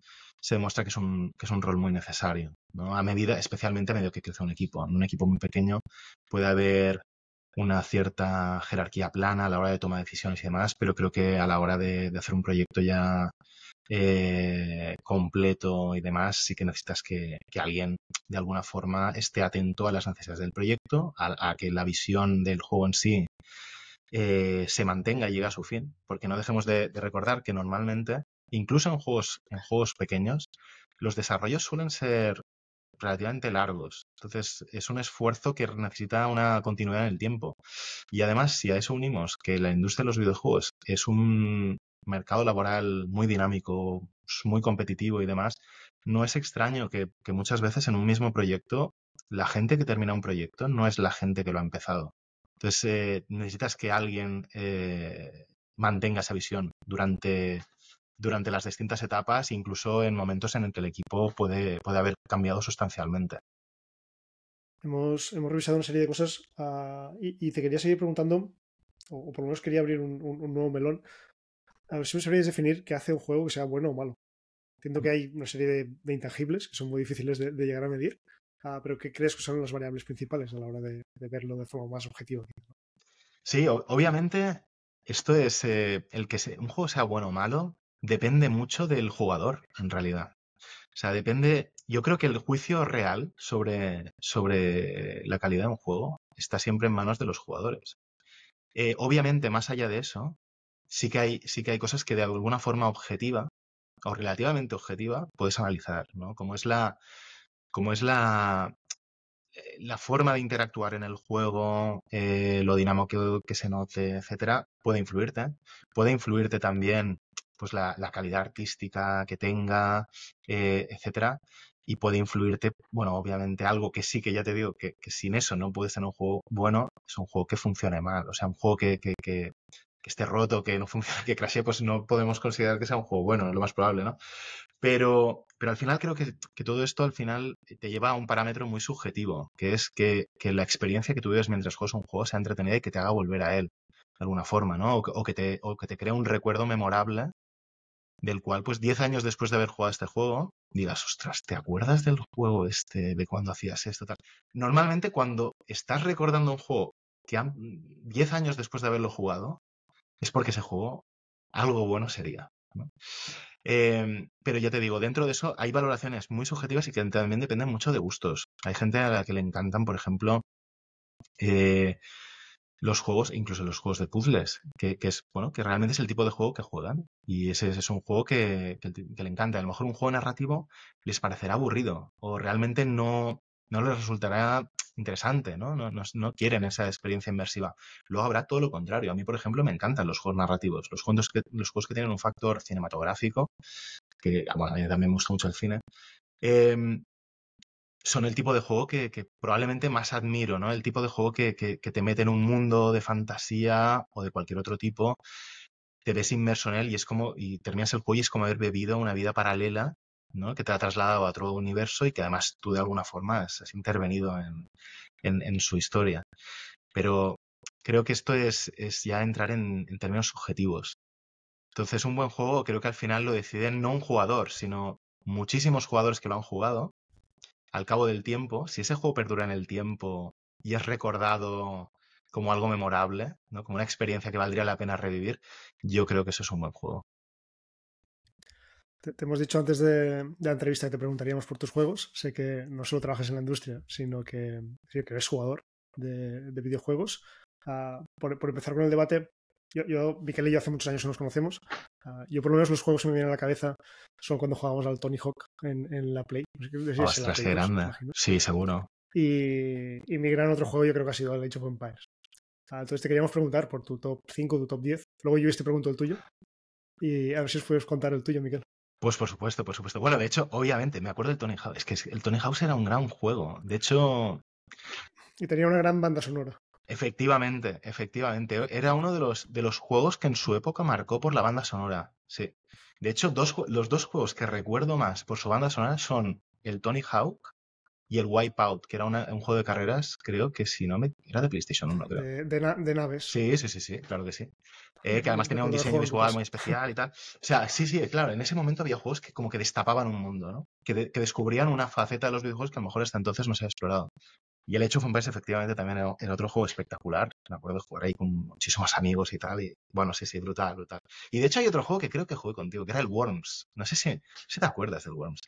se demuestra que es un, que es un rol muy necesario, ¿no? A medida, especialmente a medida que crece un equipo. En un equipo muy pequeño puede haber una cierta jerarquía plana a la hora de tomar decisiones y demás, pero creo que a la hora de, de hacer un proyecto ya eh, completo y demás, sí que necesitas que, que, alguien de alguna forma esté atento a las necesidades del proyecto, a, a que la visión del juego en sí eh, se mantenga y llegue a su fin. Porque no dejemos de, recordar que normalmente, incluso en juegos, en juegos pequeños, los desarrollos suelen ser relativamente largos. Entonces, es un esfuerzo que necesita una continuidad en el tiempo. Y además, si a eso unimos que la industria de los videojuegos es un mercado laboral muy dinámico, muy competitivo y demás, no es extraño que, que muchas veces en un mismo proyecto, la gente que termina un proyecto no es la gente que lo ha empezado. Entonces, eh, necesitas que alguien eh, mantenga esa visión durante, durante las distintas etapas, incluso en momentos en el que el equipo puede, puede haber cambiado sustancialmente. Hemos, hemos revisado una serie de cosas uh, y, y, te quería seguir preguntando, o, o, por lo menos quería abrir un, un, un, nuevo melón. A ver si me sabrías definir qué hace un juego que sea bueno o malo. Entiendo que hay una serie de, de intangibles que son muy difíciles de, de llegar a medir, Ah, pero ¿qué crees que son las variables principales a la hora de, verlo de forma más objetiva? Sí, obviamente esto es eh, el que un juego sea bueno o malo depende mucho del jugador en realidad. O sea, depende. Yo creo que el juicio real sobre, sobre la calidad de un juego está siempre en manos de los jugadores. Eh, obviamente, más allá de eso, sí que, hay, sí que hay cosas que de alguna forma objetiva o relativamente objetiva puedes analizar, ¿no? Como es la, como es la, eh, la forma de interactuar en el juego, eh, lo dinámico que, se note, etcétera, puede influirte. Puede influirte también pues la, calidad artística que tenga, eh, etcétera. Y puede influirte, bueno, obviamente algo que sí que ya te digo, que, sin eso no puedes tener un juego bueno, es un juego que funcione mal. O sea, un juego que, que, que esté roto, que no funcione, que crashee, pues no podemos considerar que sea un juego bueno, es lo más probable, ¿no? Pero, pero al final creo que, que, todo esto al final te lleva a un parámetro muy subjetivo, que es que, que la experiencia que tú mientras juegas un juego sea entretenida y que te haga volver a él, de alguna forma, ¿no? O, que, te, o que te crea un recuerdo memorable del cual, pues 10 años después de haber jugado este juego, digas, ostras, ¿te acuerdas del juego este, de cuando hacías esto? Normalmente cuando estás recordando un juego que 10 años después de haberlo jugado, es porque ese juego algo bueno sería. Eh, pero ya te digo, dentro de eso hay valoraciones muy subjetivas y que también dependen mucho de gustos. Hay gente a la que le encantan, por ejemplo, eh, los juegos, incluso los juegos de puzzles, que, es, bueno, que realmente es el tipo de juego que juegan. Y ese, es un juego que, que, le encanta. A lo mejor un juego narrativo les parecerá aburrido o realmente no, no les resultará interesante, ¿no? No, no, no quieren esa experiencia inmersiva. Luego habrá todo lo contrario. A mí, por ejemplo, me encantan los juegos narrativos, los juegos que, los juegos que tienen un factor cinematográfico, que bueno, a mí también me gusta mucho el cine. Eh, son el tipo de juego que, que, probablemente más admiro, ¿no? El tipo de juego que, que, que, te mete en un mundo de fantasía o de cualquier otro tipo, te ves inmerso en él y es como, y terminas el juego y es como haber bebido una vida paralela ¿no? que te ha trasladado a otro universo y que además tú de alguna forma has, intervenido en, en, en, su historia. Pero creo que esto es, es ya entrar en, en, términos subjetivos. Entonces, un buen juego creo que al final lo deciden no un jugador, sino muchísimos jugadores que lo han jugado. Al cabo del tiempo, si ese juego perdura en el tiempo y es recordado como algo memorable, ¿no? como una experiencia que valdría la pena revivir, yo creo que eso es un buen juego. Te, hemos dicho antes de, la entrevista que te preguntaríamos por tus juegos. Sé que no solo trabajas en la industria, sino que, que eres jugador de, videojuegos. Ah, por, empezar con el debate, yo, yo, Miquel y yo hace muchos años que nos conocemos. Ah, yo por lo menos los juegos que me vienen a la cabeza son cuando jugábamos al Tony Hawk en, la Play. Ostras, qué grande. Sí, seguro. Y, mi gran otro juego yo creo que ha sido el Age of Empires. Ah, entonces te queríamos preguntar por tu top 5, tu top 10. Luego yo te pregunto el tuyo. Y a ver si os puedes contar el tuyo, Miquel. Pues por supuesto, por supuesto. Bueno, de hecho, obviamente, me acuerdo del Tony Hawk. Es que el Tony Hawk era un gran juego. De hecho. Y tenía una gran banda sonora. Efectivamente, efectivamente. Era uno de los, de los juegos que en su época marcó por la banda sonora. Sí. De hecho, dos, los dos juegos que recuerdo más por su banda sonora son el Tony Hawk y el Wipeout, que era un juego de carreras, creo que si no me. Era de PlayStation 1, creo. De, naves. Sí, sí, sí, sí, claro que sí. Eh, que además tenía un diseño visual muy especial y tal. O sea, sí, sí, claro, en ese momento había juegos que como que destapaban un mundo, ¿no? Que, que descubrían una faceta de los videojuegos que a lo mejor hasta entonces no se había explorado. Y el hecho of Empires efectivamente también era, otro juego espectacular. Me acuerdo de jugar ahí con muchísimos amigos y tal. Y bueno, sí, sí, brutal, brutal. Y de hecho hay otro juego que creo que jugué contigo, que era el Worms. No sé si, si te acuerdas del Worms.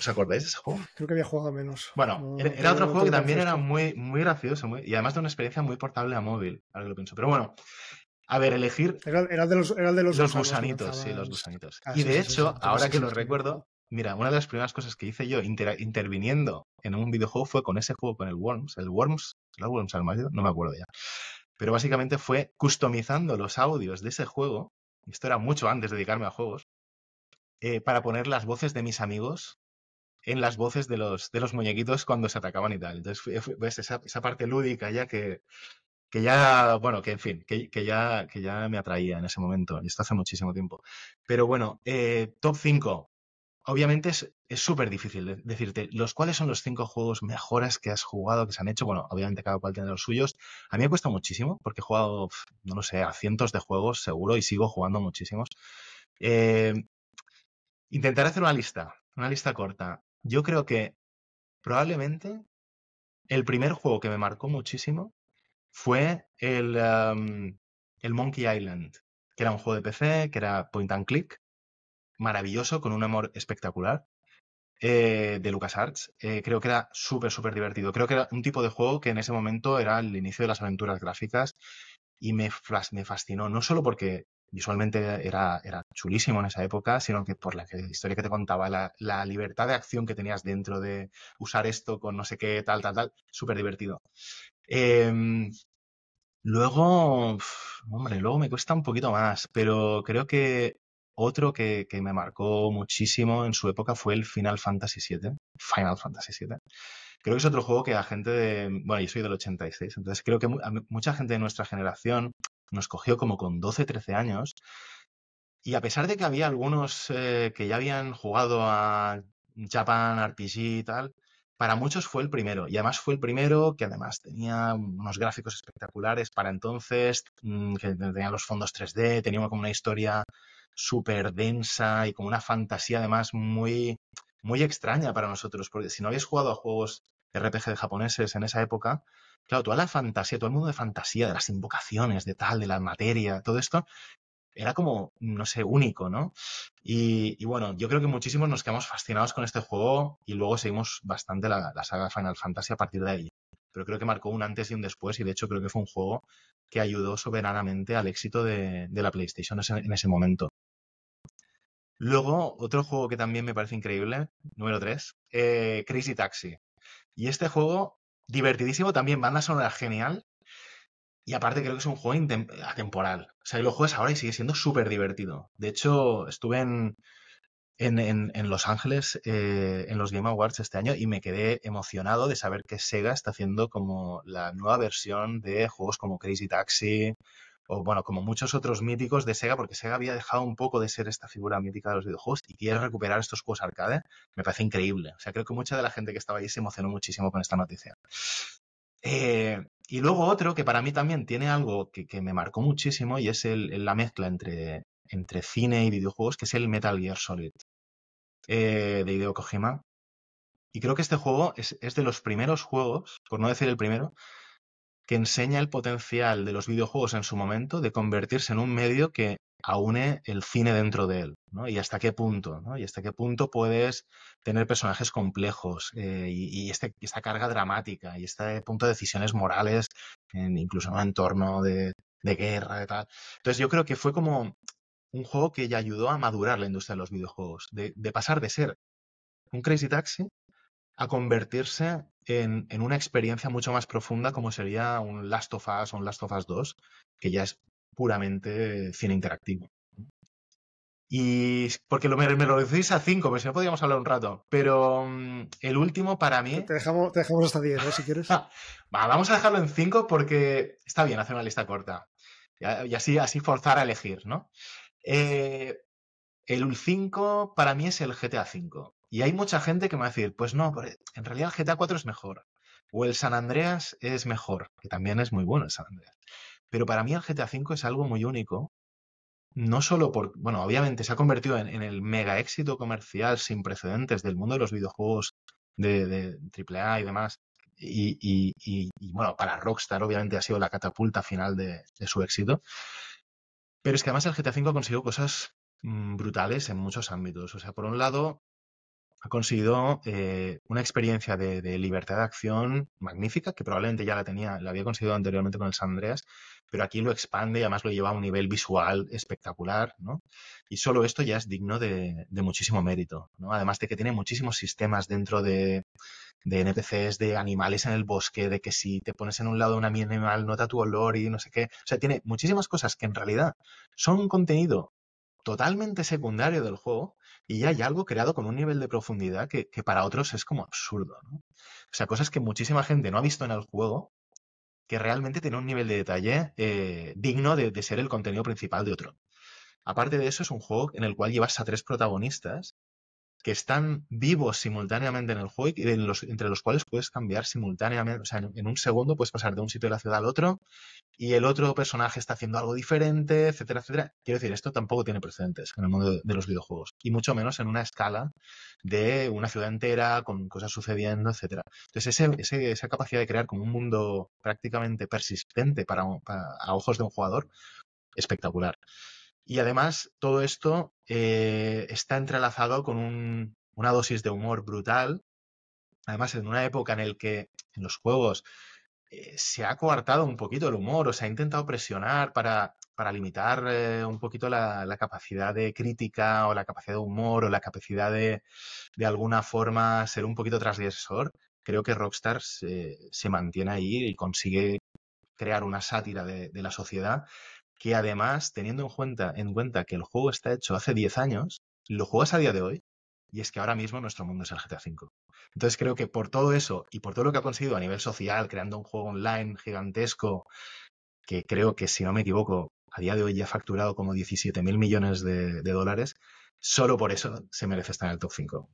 ¿Os acordáis de ese juego? Creo que había jugado menos. Bueno, era, otro juego que también era muy, muy gracioso y además de una experiencia muy portable a móvil, ahora que lo pienso. Pero bueno, a ver, elegir. Era, de los, era de los, gusanitos, sí, los gusanitos. Ah, y de hecho, ahora que lo recuerdo, mira, una de las primeras cosas que hice yo interviniendo en un videojuego fue con ese juego, con el Worms. El Worms, ¿el Worms al No me acuerdo ya. Pero básicamente fue customizando los audios de ese juego. Esto era mucho antes de dedicarme a juegos. Eh, para poner las voces de mis amigos en las voces de los, de los muñequitos cuando se atacaban y tal. Entonces, ves esa, esa, parte lúdica ya que, que ya, bueno, que en fin, que, que, ya, que ya me atraía en ese momento, y esto hace muchísimo tiempo. Pero bueno, eh, top 5. Obviamente es súper difícil decirte los cuáles son los cinco juegos mejores que has jugado, que se han hecho. Bueno, obviamente cada cual tiene los suyos. A mí me cuesta muchísimo porque he jugado, no lo sé, a cientos de juegos seguro y sigo jugando muchísimos. Eh, intentaré hacer una lista, una lista corta. Yo creo que probablemente el primer juego que me marcó muchísimo fue el, el Monkey Island, que era un juego de PC, que era point and click, maravilloso, con un amor espectacular, eh, de LucasArts. Eh, creo que era súper, súper divertido. Creo que era un tipo de juego que en ese momento era el inicio de las aventuras gráficas y me, me fascinó, no solo porque visualmente era, era chulísimo en esa época, sino que por la historia que te contaba, la, libertad de acción que tenías dentro de usar esto con no sé qué, tal, tal, tal, súper divertido. Em, luego, hombre, luego me cuesta un poquito más, pero creo que otro que, que, me marcó muchísimo en su época fue el Final Fantasy VII, Final Fantasy VII. Creo que es otro juego que a gente de... Bueno, yo soy del 86, entonces creo que mucha gente de nuestra generación nos cogió como con 12, 13 años. Y a pesar de que había algunos eh, que ya habían jugado a Japan RPG y tal, para muchos fue el primero. Y además fue el primero que además tenía unos gráficos espectaculares para entonces, mm, que tenía los fondos 3D, tenía como una historia súper densa y como una fantasía además muy, muy extraña para nosotros. Porque si no habéis jugado a juegos RPG de japoneses en esa época, Claro, toda la fantasía, todo el mundo de fantasía, de las invocaciones, de tal, de la materia, todo esto, era como, no sé, único, ¿no? Y, bueno, yo creo que muchísimos nos quedamos fascinados con este juego y luego seguimos bastante la, saga Final Fantasy a partir de ahí. Pero creo que marcó un antes y un después y de hecho creo que fue un juego que ayudó soberanamente al éxito de, la PlayStation en ese momento. Luego, otro juego que también me parece increíble, número 3, eh, Crazy Taxi. Y este juego divertidísimo también, banda sonora genial. Y aparte creo que es un juego atemporal. O sea, y lo juegas ahora y sigue siendo súper divertido. De hecho, estuve en, en, Los Ángeles eh, en los Game Awards este año y me quedé emocionado de saber que Sega está haciendo como la nueva versión de juegos como Crazy Taxi o bueno, como muchos otros míticos de Sega, porque Sega había dejado un poco de ser esta figura mítica de los videojuegos y quiere recuperar estos juegos arcade, me parece increíble. O sea, creo que mucha de la gente que estaba ahí se emocionó muchísimo con esta noticia. Eh, y luego otro que para mí también tiene algo que, me marcó muchísimo y es la mezcla entre, entre cine y videojuegos, que es el Metal Gear Solid eh, de Hideo Kojima. Y creo que este juego es, es de los primeros juegos, por no decir el primero, que enseña el potencial de los videojuegos en su momento de convertirse en un medio que aúne el cine dentro de él, ¿no? Y hasta qué punto, ¿no? Y hasta qué punto puedes tener personajes complejos eh, y, este, esta carga dramática y este punto de decisiones morales, incluso en torno de, de guerra y tal. Entonces yo creo que fue como un juego que ya ayudó a madurar la industria de los videojuegos, de, pasar de ser un Crazy Taxi a convertirse en, en, una experiencia mucho más profunda como sería un Last of Us o un Last of Us 2, que ya es puramente cine interactivo. Y porque lo, me, lo decís a 5, pero si no podríamos hablar un rato. Pero mm, el último para mí. Te dejamos, te dejamos hasta 10, ¿eh? si quieres. vamos a dejarlo en 5 porque está bien hacer una lista corta. Y así, así forzar a elegir, ¿no? Eh, el 5 para mí es el GTA 5. Y hay mucha gente que me va a decir, pues no, en realidad el GTA 4 es mejor. O el San Andreas es mejor, que también es muy bueno el San Andreas. Pero para mí el GTA 5 es algo muy único. No solo por, bueno, obviamente se ha convertido en, el mega éxito comercial sin precedentes del mundo de los videojuegos de, AAA y demás. Y, bueno, para Rockstar obviamente ha sido la catapulta final de, su éxito. Pero es que además el GTA V ha conseguido cosas mm, brutales en muchos ámbitos. O sea, por un lado, ha conseguido eh, una experiencia de, libertad de acción magnífica, que probablemente ya la tenía, la había conseguido anteriormente con el San Andreas, pero aquí lo expande y además lo lleva a un nivel visual espectacular, ¿no? Y solo esto ya es digno de, de muchísimo mérito, ¿no? Además de que tiene muchísimos sistemas dentro de, de NPCs, de animales en el bosque, de que si te pones en un lado un animal nota tu olor y no sé qué. O sea, tiene muchísimas cosas que en realidad son un contenido totalmente secundario del juego y hay algo creado con un nivel de profundidad que, para otros es como absurdo. ¿no? O sea, cosas que muchísima gente no ha visto en el juego que realmente tiene un nivel de detalle eh, digno de, de ser el contenido principal de otro. Aparte de eso, es un juego en el cual llevas a tres protagonistas que están vivos simultáneamente en el juego y entre los cuales puedes cambiar simultáneamente. O sea, en, un segundo puedes pasar de un sitio de la ciudad al otro y el otro personaje está haciendo algo diferente, etcétera, etcétera. Quiero decir, esto tampoco tiene precedentes en el mundo de, los videojuegos y mucho menos en una escala de una ciudad entera con cosas sucediendo, etcétera. Entonces, ese, esa capacidad de crear como un mundo prácticamente persistente para, a ojos de un jugador, espectacular. Y además, todo esto eh, está entrelazado con una dosis de humor brutal. Además, en una época en la que en los juegos eh, se ha coartado un poquito el humor o se ha intentado presionar para, para limitar eh, un poquito la, capacidad de crítica o la capacidad de humor o la capacidad de, de alguna forma, ser un poquito transgresor, creo que Rockstar se, mantiene ahí y consigue crear una sátira de la sociedad que además, teniendo en cuenta, en cuenta que el juego está hecho hace 10 años, lo juegas a día de hoy, y es que ahora mismo nuestro mundo es el GTA V. Entonces creo que por todo eso y por todo lo que ha conseguido a nivel social, creando un juego online gigantesco, que creo que, si no me equivoco, a día de hoy ya ha facturado como 17 mil millones de, dólares, solo por eso se merece estar en el top 5.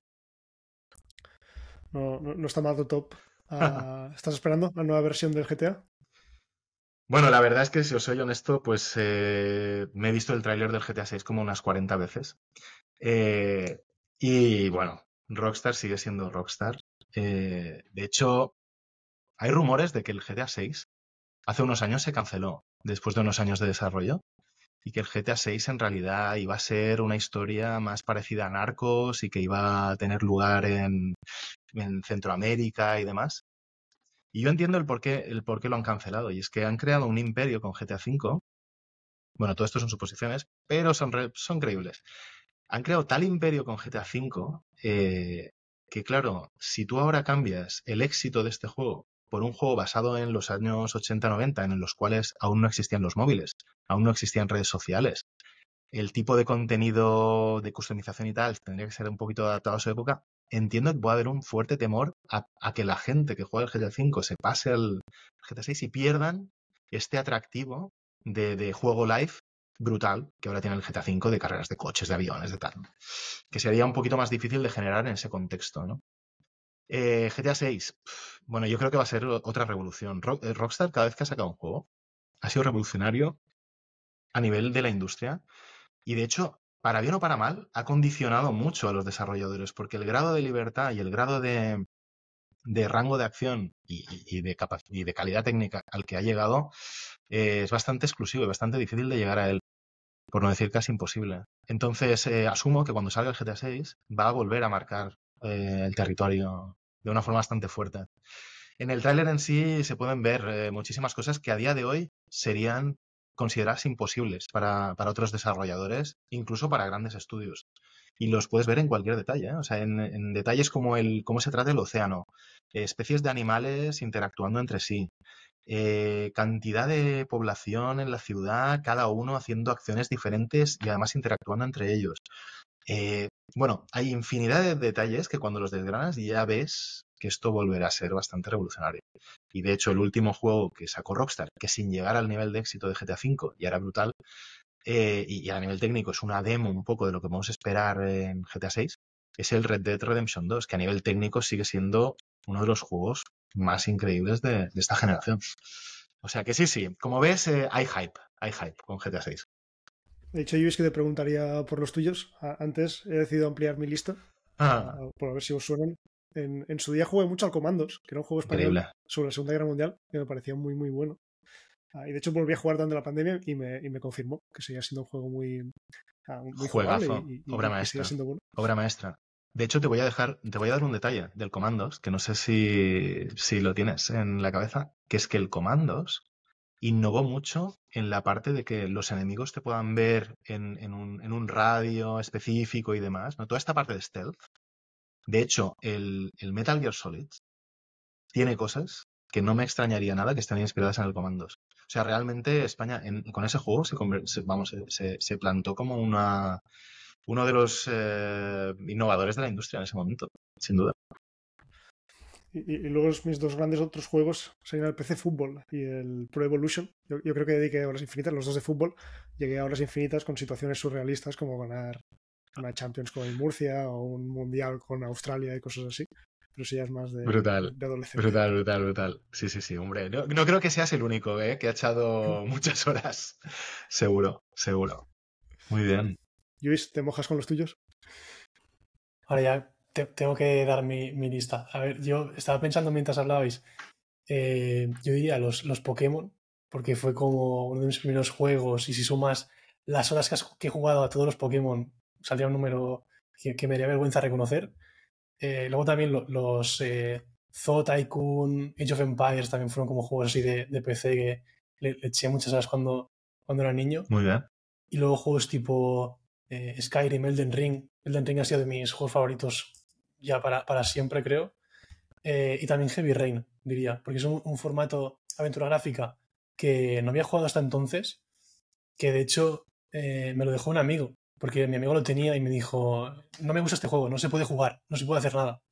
No, no, está mal tu top. Ah, ¿Estás esperando la nueva versión del GTA? Bueno, la verdad es que si os soy honesto, pues eh, me he visto el tráiler del GTA 6 como unas 40 veces. Eh, y bueno, Rockstar sigue siendo Rockstar. Eh, de hecho, hay rumores de que el GTA 6 hace unos años se canceló después de unos años de desarrollo y que el GTA 6 en realidad iba a ser una historia más parecida a Narcos y que iba a tener lugar en, en Centroamérica y demás. Y yo entiendo el por qué, el por qué lo han cancelado. Y es que han creado un imperio con GTA V. Bueno, todo esto son suposiciones, pero son, son creíbles. Han creado tal imperio con GTA V eh, que, claro, si tú ahora cambias el éxito de este juego por un juego basado en los años 80-90, en los cuales aún no existían los móviles, aún no existían redes sociales, el tipo de contenido de customización y tal tendría que ser un poquito adaptado a su época, entiendo que puede haber un fuerte temor a, que la gente que juega el GTA V se pase al GTA VI y pierdan este atractivo de, juego live brutal que ahora tiene el GTA V de carreras de coches, de aviones, de tal. Que sería un poquito más difícil de generar en ese contexto, ¿no? Eh, GTA VI, bueno, yo creo que va a ser otra revolución. Eh, Rockstar, cada vez que ha sacado un juego, ha sido revolucionario a nivel de la industria. Y de hecho, para bien o para mal, ha condicionado mucho a los desarrolladores, porque el grado de libertad y el grado de, rango de acción y, de y, de calidad técnica al que ha llegado eh, es bastante exclusivo y bastante difícil de llegar a él. por no decir casi imposible. Entonces, eh, asumo que cuando salga el GTA 6 va a volver a marcar eh, el territorio de una forma bastante fuerte. En el tráiler en sí se pueden ver muchísimas cosas que a día de hoy serían consideradas imposibles para, para, otros desarrolladores, incluso para grandes estudios. Y los puedes ver en cualquier detalle, ¿eh? o sea, en, en, detalles como el cómo se trata el océano, especies de animales interactuando entre sí, eh, cantidad de población en la ciudad, cada uno haciendo acciones diferentes y además interactuando entre ellos. Eh, bueno, hay infinidad de detalles que cuando los desgranas ya ves que esto volverá a ser bastante revolucionario. Y de hecho, el último juego que sacó Rockstar, que sin llegar al nivel de éxito de GTA V ya era brutal, eh, y, a nivel técnico es una demo un poco de lo que podemos esperar en GTA VI, es el Red Dead Redemption 2, que a nivel técnico sigue siendo uno de los juegos más increíbles de, de esta generación. O sea que sí, sí, como ves, eh, hay hype, hay hype con GTA 6. De hecho, yo es que te preguntaría por los tuyos. Antes he decidido ampliar mi lista ah. por ver si os suenan. En, en, su día jugué mucho al Comandos, que era un juego español Increíble. sobre la Segunda Guerra Mundial, que me parecía muy, muy bueno. Ah, y de hecho volví a jugar durante la pandemia y me, y me confirmó que seguía siendo un juego muy, ah, muy Juegazo, y, y, obra maestra. Bueno. Obra maestra. De hecho, te voy a dejar, te voy a dar un detalle del Comandos, que no sé si, si lo tienes en la cabeza, que es que el Comandos innovó mucho en la parte de que los enemigos te puedan ver en, en, un, en un, radio específico y demás, ¿no? Toda esta parte de stealth. De hecho, el, Metal Gear Solid tiene cosas que no me extrañaría nada que estén inspiradas en el Comandos. O sea, realmente España con ese juego se, se plantó como uno de los eh, innovadores de la industria en ese momento, sin duda. Y, luego mis dos grandes otros juegos serían el PC Fútbol y el Pro Evolution. Yo, yo, creo que dediqué horas infinitas, los dos de fútbol. Llegué a horas infinitas con situaciones surrealistas como ganar una Champions con el Murcia o un Mundial con Australia y cosas así. Pero sí ya es más de, brutal, de adolescente. Brutal, brutal, brutal. Sí, sí, sí, hombre. No, no creo que seas el único ¿eh? que ha echado muchas horas. seguro, seguro. Muy bien. Luis, ¿te mojas con los tuyos? Ahora ya te, tengo que dar mi, mi, lista. A ver, yo estaba pensando mientras hablabais, eh, yo diría los, los Pokémon, porque fue como uno de mis primeros juegos y si sumas las horas que, has, que he jugado a todos los Pokémon, saldría un número que, que me haría vergüenza reconocer. Eh, luego también lo, los eh, Zoo Tycoon, Age of Empires también fueron como juegos así de, de PC que le, le, eché muchas horas cuando, cuando era niño. Muy bien. Y luego juegos tipo eh, Skyrim, Elden Ring. Elden Ring ha sido de mis juegos favoritos ya para, para siempre, creo. Eh, y también Heavy Rain, diría, porque es un, un, formato aventura gráfica que no había jugado hasta entonces, que de hecho eh, me lo dejó un amigo, porque mi amigo lo tenía y me dijo, no me gusta este juego, no se puede jugar, no se puede hacer nada.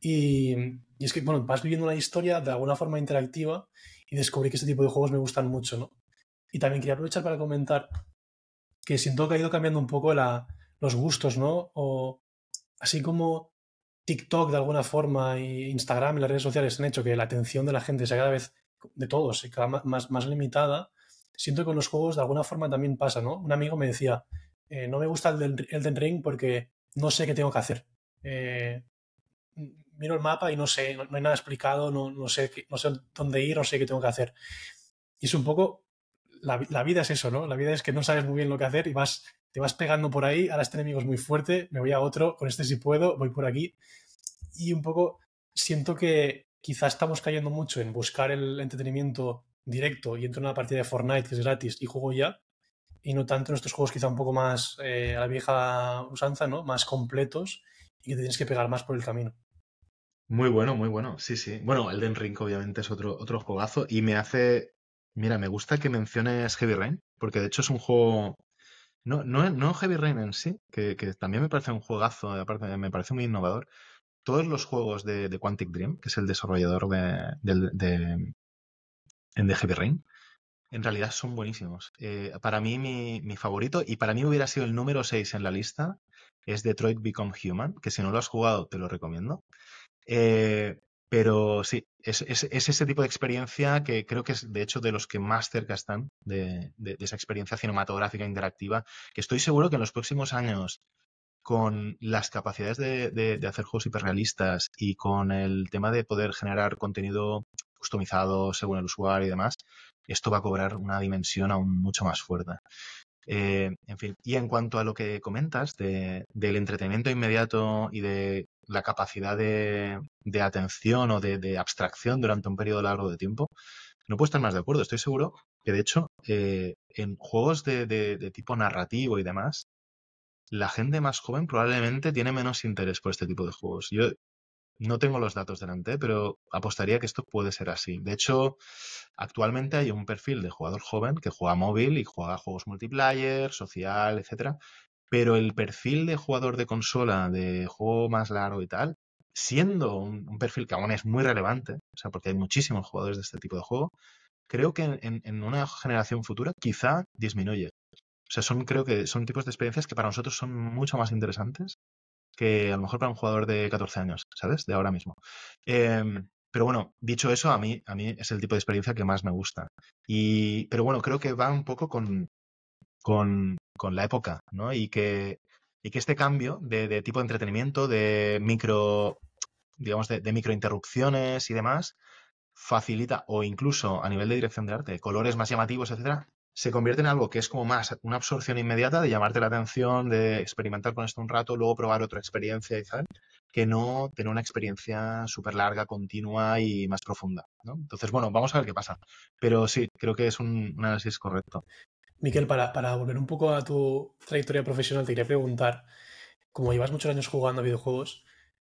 Y, y es que, bueno, vas viviendo una historia de alguna forma interactiva y descubrí que este tipo de juegos me gustan mucho, ¿no? Y también quería aprovechar para comentar que siento que ha ido cambiando un poco la, los gustos, ¿no? O así como TikTok de alguna forma y Instagram y las redes sociales han hecho que la atención de la gente sea cada vez, de todos, cada más, más limitada, siento que con los juegos de alguna forma también pasa, ¿no? Un amigo me decía, eh, no me gusta el Elden Ring porque no sé qué tengo que hacer. Eh, miro el mapa y no sé, no, hay nada explicado, no, no, sé, no sé dónde ir, no sé qué tengo que hacer. Y es un poco la, la, vida es eso, ¿no? La vida es que no sabes muy bien lo que hacer y vas, te vas pegando por ahí, ahora este enemigo es muy fuerte, me voy a otro, con este si puedo, voy por aquí. Y un poco siento que quizá estamos cayendo mucho en buscar el entretenimiento directo y entro en una partida de Fortnite que es gratis y juego ya, y no tanto en estos juegos quizá un poco más eh, a la vieja usanza, ¿no? Más completos y que te tienes que pegar más por el camino. Muy bueno, muy bueno. Sí, sí. Bueno, Elden Ring obviamente es otro, otro juegazo y me hace Mira, me gusta que menciones Heavy Rain, porque de hecho es un juego. No, no, no Heavy Rain en sí, que, que, también me parece un juegazo, aparte me parece muy innovador. Todos los juegos de, de Quantic Dream, que es el desarrollador de, de, de, de Heavy Rain, en realidad son buenísimos. Eh, para mí, mi, mi, favorito, y para mí hubiera sido el número 6 en la lista, es Detroit Become Human, que si no lo has jugado, te lo recomiendo. Eh, pero sí, es, es, es, ese tipo de experiencia que creo que es de hecho de los que más cerca están de, esa experiencia cinematográfica interactiva, que estoy seguro que en los próximos años, con las capacidades de, de hacer juegos hiperrealistas y con el tema de poder generar contenido customizado según el usuario y demás, esto va a cobrar una dimensión aún mucho más fuerte. Eh, en fin, y en cuanto a lo que comentas de, del entretenimiento inmediato y de la capacidad de, atención o de, abstracción durante un periodo largo de tiempo, no puedo estar más de acuerdo. Estoy seguro que, de hecho, eh, en juegos de, de, tipo narrativo y demás, la gente más joven probablemente tiene menos interés por este tipo de juegos. Yo no tengo los datos delante, pero apostaría que esto puede ser así. De hecho, actualmente hay un perfil de jugador joven que juega móvil y juega juegos multiplayer, social, etcétera. Pero el perfil de jugador de consola, de juego más largo y tal, siendo un, perfil que aún es muy relevante, o sea, porque hay muchísimos jugadores de este tipo de juego, creo que en, en una generación futura quizá disminuye. O sea, son, creo que son tipos de experiencias que para nosotros son mucho más interesantes que a lo mejor para un jugador de 14 años, ¿sabes? De ahora mismo. Eh, pero bueno, dicho eso, a mí, a mí es el tipo de experiencia que más me gusta. Y, pero bueno, creo que va un poco con, con, con la época, ¿no? Y que, y que este cambio de, de, tipo de entretenimiento, de micro, digamos, de, de microinterrupciones y demás, facilita, o incluso a nivel de dirección de arte, colores más llamativos, etcétera, se convierte en algo que es como más una absorción inmediata de llamarte la atención, de experimentar con esto un rato, luego probar otra experiencia y tal, que no tener una experiencia súper larga, continua y más profunda. ¿no? Entonces, bueno, vamos a ver qué pasa. Pero sí, creo que es un, análisis correcto. Miquel, para, para, volver un poco a tu trayectoria profesional, te quería preguntar, como llevas muchos años jugando a videojuegos,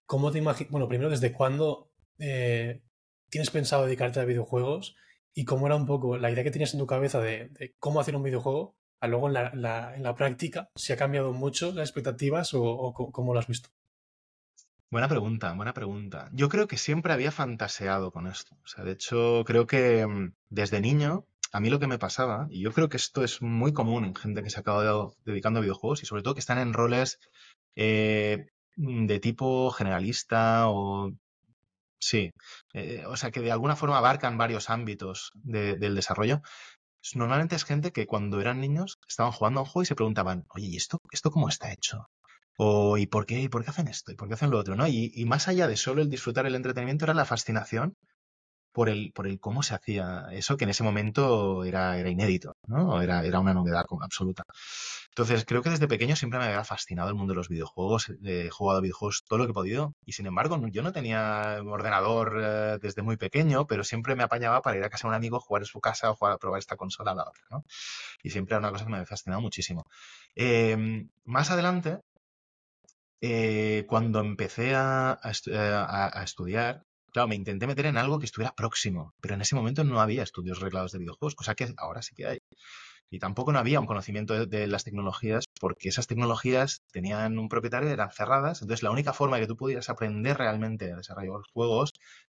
¿cómo te imaginas? Bueno, primero, ¿desde cuándo eh, tienes pensado dedicarte a videojuegos? Y cómo era un poco la idea que tenías en tu cabeza de, cómo hacer un videojuego, a luego en la, en la, práctica, si ha cambiado mucho las expectativas o, cómo lo has visto. Buena pregunta, buena pregunta. Yo creo que siempre había fantaseado con esto. O sea, de hecho, creo que mm, desde niño, a mí lo que me pasaba, y yo creo que esto es muy común en gente que se acaba dedicando a videojuegos y sobre todo que están en roles eh, de tipo generalista o Sí, eh, o sea que de alguna forma abarcan varios ámbitos de, del desarrollo. Normalmente es gente que cuando eran niños estaban jugando a un juego y se preguntaban, oye, ¿y esto, esto cómo está hecho? O ¿y por qué, y por qué hacen esto? ¿Y por qué hacen lo otro? ¿no? Y, y más allá de solo el disfrutar el entretenimiento era la fascinación por el, por el cómo se hacía eso, que en ese momento era, era inédito, ¿no? Era, era una novedad absoluta. Entonces, creo que desde pequeño siempre me había fascinado el mundo de los videojuegos, he jugado a videojuegos todo lo que he podido, y sin embargo, yo no tenía ordenador eh, desde muy pequeño, pero siempre me apañaba para ir a casa de un amigo, jugar en su casa o a probar esta consola a la otra, ¿no? Y siempre era una cosa que me había fascinado muchísimo. Eh, más adelante, eh, cuando empecé a, a estudiar, Claro, me intenté meter en algo que estuviera próximo, pero en ese momento no había estudios reglados de videojuegos, cosa que ahora sí que hay. Y tampoco no había un conocimiento de, las tecnologías, porque esas tecnologías tenían un propietario, eran cerradas. Entonces, la única forma de que tú pudieras aprender realmente a desarrollar juegos,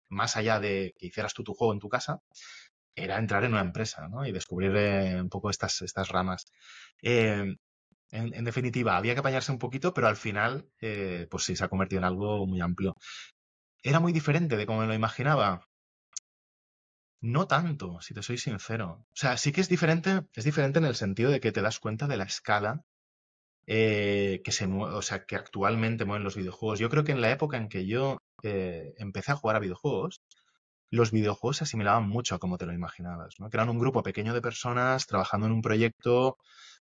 más allá de que hicieras tú tu juego en tu casa, era entrar en una empresa ¿no? y descubrir eh, un poco estas, estas ramas. Eh, en, en, definitiva, había que apañarse un poquito, pero al final, eh, pues sí, se ha convertido en algo muy amplio era muy diferente de como me lo imaginaba. No tanto, si te soy sincero. O sea, sí que es diferente, es diferente en el sentido de que te das cuenta de la escala eh, que se mueve, o sea, que actualmente mueven los videojuegos. Yo creo que en la época en que yo eh, empecé a jugar a videojuegos, los videojuegos se asimilaban mucho a como te lo imaginabas, ¿no? Que eran un grupo pequeño de personas trabajando en un proyecto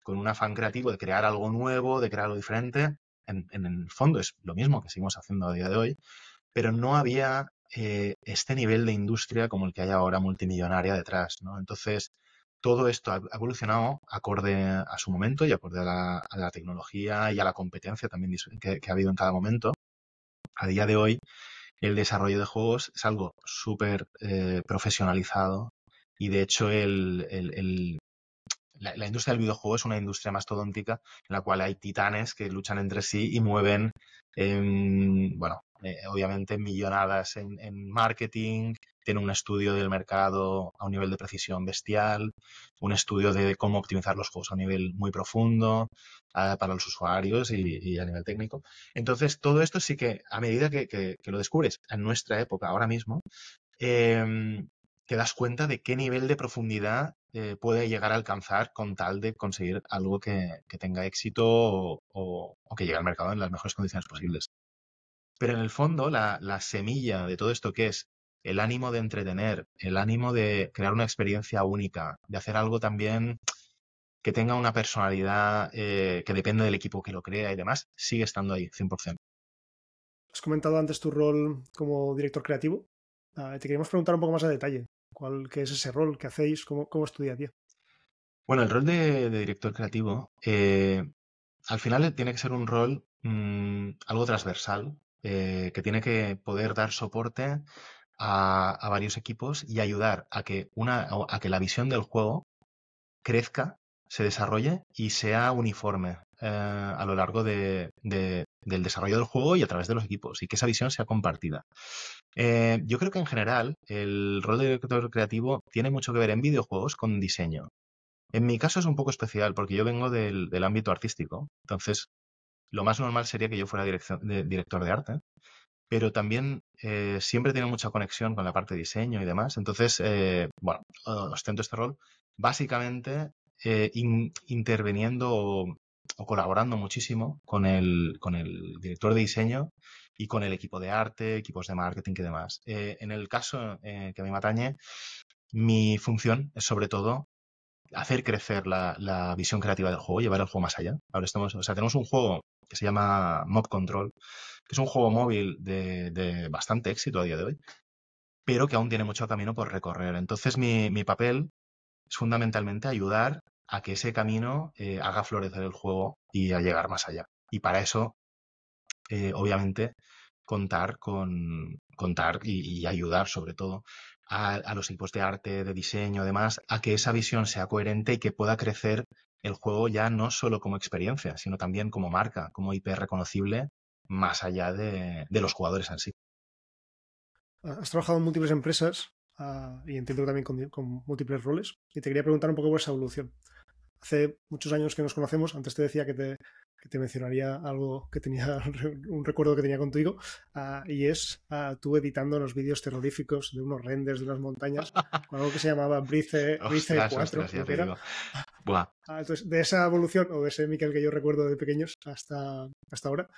con un afán creativo de crear algo nuevo, de crear algo diferente. En, en el fondo es lo mismo que seguimos haciendo a día de hoy, pero no había eh, este nivel de industria como el que hay ahora multimillonaria detrás, ¿no? Entonces, todo esto ha evolucionado acorde a su momento y acorde a la, a la tecnología y a la competencia también que, que, ha habido en cada momento. A día de hoy, el desarrollo de juegos es algo súper eh, profesionalizado y de hecho el, el, el la, la, industria del videojuego es una industria mastodóntica en la cual hay titanes que luchan entre sí y mueven, eh, bueno, eh, obviamente millonadas en, marketing, tiene un estudio del mercado a un nivel de precisión bestial, un estudio de cómo optimizar los juegos a un nivel muy profundo para los usuarios y, a nivel técnico. Entonces, todo esto sí que a medida que, que, lo descubres en nuestra época, ahora mismo, eh, te das cuenta de qué nivel de profundidad eh, puede llegar a alcanzar con tal de conseguir algo que, que tenga éxito o, que llegue al mercado en las mejores condiciones posibles. Pero en el fondo, la, la semilla de todo esto que es el ánimo de entretener, el ánimo de crear una experiencia única, de hacer algo también que tenga una personalidad eh, que depende del equipo que lo crea y demás, sigue estando ahí, 100%. Has comentado antes tu rol como director creativo. Ah, te queríamos preguntar un poco más a detalle. ¿Cuál, ¿Qué es ese rol? ¿Qué hacéis? ¿Cómo, cómo es tu día a día? Bueno, el rol de, de director creativo, eh, al final tiene que ser un rol mm, algo transversal, eh, que tiene que poder dar soporte a, varios equipos y ayudar a que, una, a que la visión del juego crezca, se desarrolle y sea uniforme eh, a lo largo de- del desarrollo del juego y a través de los equipos y que esa visión sea compartida. Eh, yo creo que en general el rol de director creativo tiene mucho que ver en videojuegos con diseño. En mi caso es un poco especial porque yo vengo del, del ámbito artístico, entonces lo más normal sería que yo fuera director de arte, pero también eh, siempre tiene mucha conexión con la parte de diseño y demás. Entonces, eh, bueno, ostento este rol básicamente eh, in- interviniendo o, colaborando muchísimo con el, con el director de diseño y con el equipo de arte, equipos de marketing y demás. Eh, en el caso que a mí me atañe, mi función es sobre todo hacer crecer la, la visión creativa del juego, llevar el juego más allá. Ahora estamos, o sea, tenemos un juego que se llama Mob Control, que es un juego móvil de, de bastante éxito a día de hoy, pero que aún tiene mucho camino por recorrer. Entonces, mi, mi papel es fundamentalmente ayudar a que ese camino eh, haga florecer el juego y a llegar más allá. Y para eso, eh, obviamente, contar con contar y, y ayudar sobre todo a, los equipos de arte, de diseño, además, a que esa visión sea coherente y que pueda crecer el juego ya no solo como experiencia, sino también como marca, como IP reconocible, más allá de, de los jugadores en sí. Has trabajado en múltiples empresas ah, y entiendo que también con, con múltiples roles. Y te quería preguntar un poco por esa evolución. Hace muchos años que nos conocemos, antes te decía que te, que te mencionaría algo que tenía, un recuerdo que tenía contigo, ah, y es ah, tú editando los vídeos terroríficos de unos renders de unas montañas con algo que se llamaba Brice, Brice Ostras, 4. ostras. Buah, Ah, entonces, de esa evolución, o de ese Miquel que yo recuerdo de pequeños hasta, hasta ahora,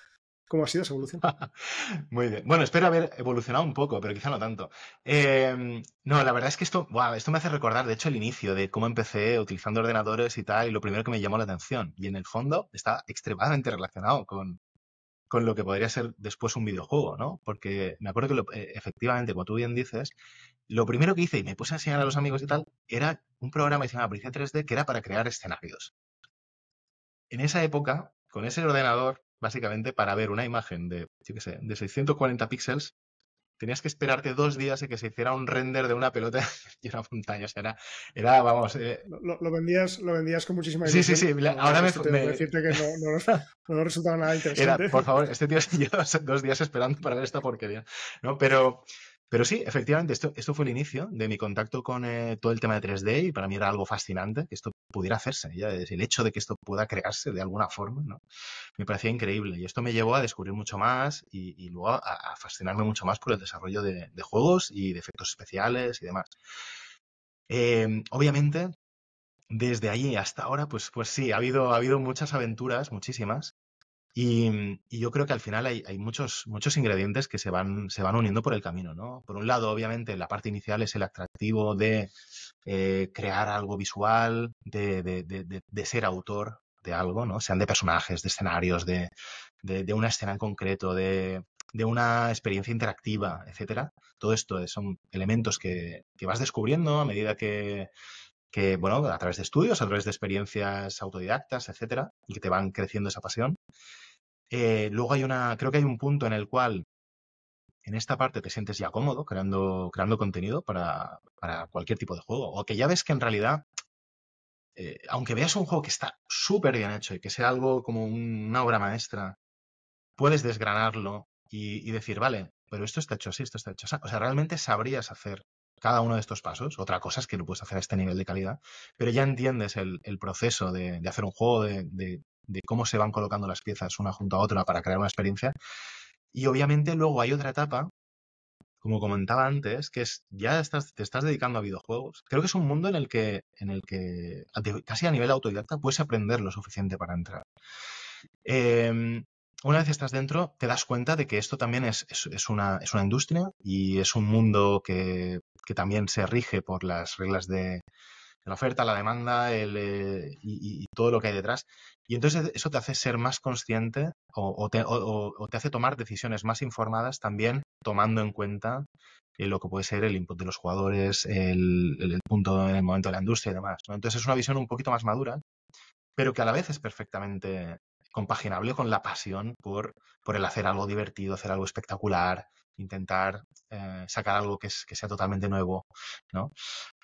¿cómo ha sido esa evolución? Muy bien. Bueno, espero haber evolucionado un poco, pero quizá no tanto. Eh, no, la verdad es que esto, buah, esto me hace recordar, de hecho, el inicio de cómo empecé utilizando ordenadores y tal, y lo primero que me llamó la atención. Y en el fondo está extremadamente relacionado con, con lo que podría ser después un videojuego, ¿no? Porque me acuerdo que lo- eh, efectivamente, como tú bien dices, lo primero que hice y me puse a enseñar a los amigos y tal, era un programa que se llama Brice 3D, que era para crear escenarios. En esa época, con ese ordenador, básicamente para ver una imagen de, yo qué sé, de 640 píxeles, tenías que esperarte dos días y que se hiciera un render de una pelota y una montaña. O sea, era, era vamos, eh, Lo, vendías, lo vendías con muchísima Sí, sí, sí, la- ahora me- decirte que no, no no resultaba nada Era, interesante. por favor, este tío se lleva dos días esperando para ver esta porquería. ¿no? Pero, pero sí, efectivamente, esto, esto fue el inicio de mi contacto con eh, todo el tema de 3D y para mí era algo fascinante que esto pudiera hacerse. Ya, el hecho de que esto pueda crearse de alguna forma, ¿no? Me parecía increíble y esto me llevó a descubrir mucho más y, y luego a, fascinarme mucho más por el desarrollo de, juegos y de efectos especiales y demás. Eh, obviamente, desde allí hasta ahora, pues, pues sí, ha habido, ha habido muchas aventuras, muchísimas. Y, y yo creo que al final hay, muchos, muchos ingredientes que se van, se van uniendo por el camino, ¿no? Por un lado, obviamente, la parte inicial es el atractivo de eh, crear algo visual, de, de- de- de- ser autor de algo, ¿no? Sean de personajes, de escenarios, de, una escena en concreto, de, una experiencia interactiva, etcétera. Todo esto son elementos que, que vas descubriendo a medida que, que, bueno, a través de estudios, a través de experiencias autodidactas, etcétera, y que te van creciendo esa pasión. Eh, luego hay una, creo que hay un punto en el cual en esta parte te sientes ya cómodo creando, creando contenido para, para cualquier tipo de juego. O que ya ves que en realidad, eh, aunque veas un juego que está súper bien hecho y que sea algo como un- una obra maestra, puedes desgranarlo y, y decir, vale, pero esto está hecho así, esto está hecho así. O sea, realmente sabrías hacer cada uno de estos pasos. Otra cosa es que lo puedes hacer a este nivel de calidad, pero ya entiendes el, el proceso de, de hacer un juego, de, de- cómo se van colocando las piezas una junto a otra para crear una experiencia. Y obviamente luego hay otra etapa, como comentaba antes, que es ya estás, te estás dedicando a videojuegos. Creo que es un mundo en el que, en el que casi a nivel autodidacta puedes aprender lo suficiente para entrar. Eh, una vez estás dentro, te das cuenta de que esto también es, es- una, es una industria y es un mundo que, que también se rige por las reglas de, la oferta, la demanda eh, y, todo lo que hay detrás. Y entonces eso te hace ser más consciente o, te, hace tomar decisiones más informadas también tomando en cuenta eh, lo que puede ser el input de los jugadores, el, punto en el momento de la industria y demás. Entonces es una visión un poquito más madura, pero que a la vez es perfectamente compaginable con la pasión por, por el hacer algo divertido, hacer algo espectacular, intentar eh, sacar algo que, sea totalmente nuevo, ¿no?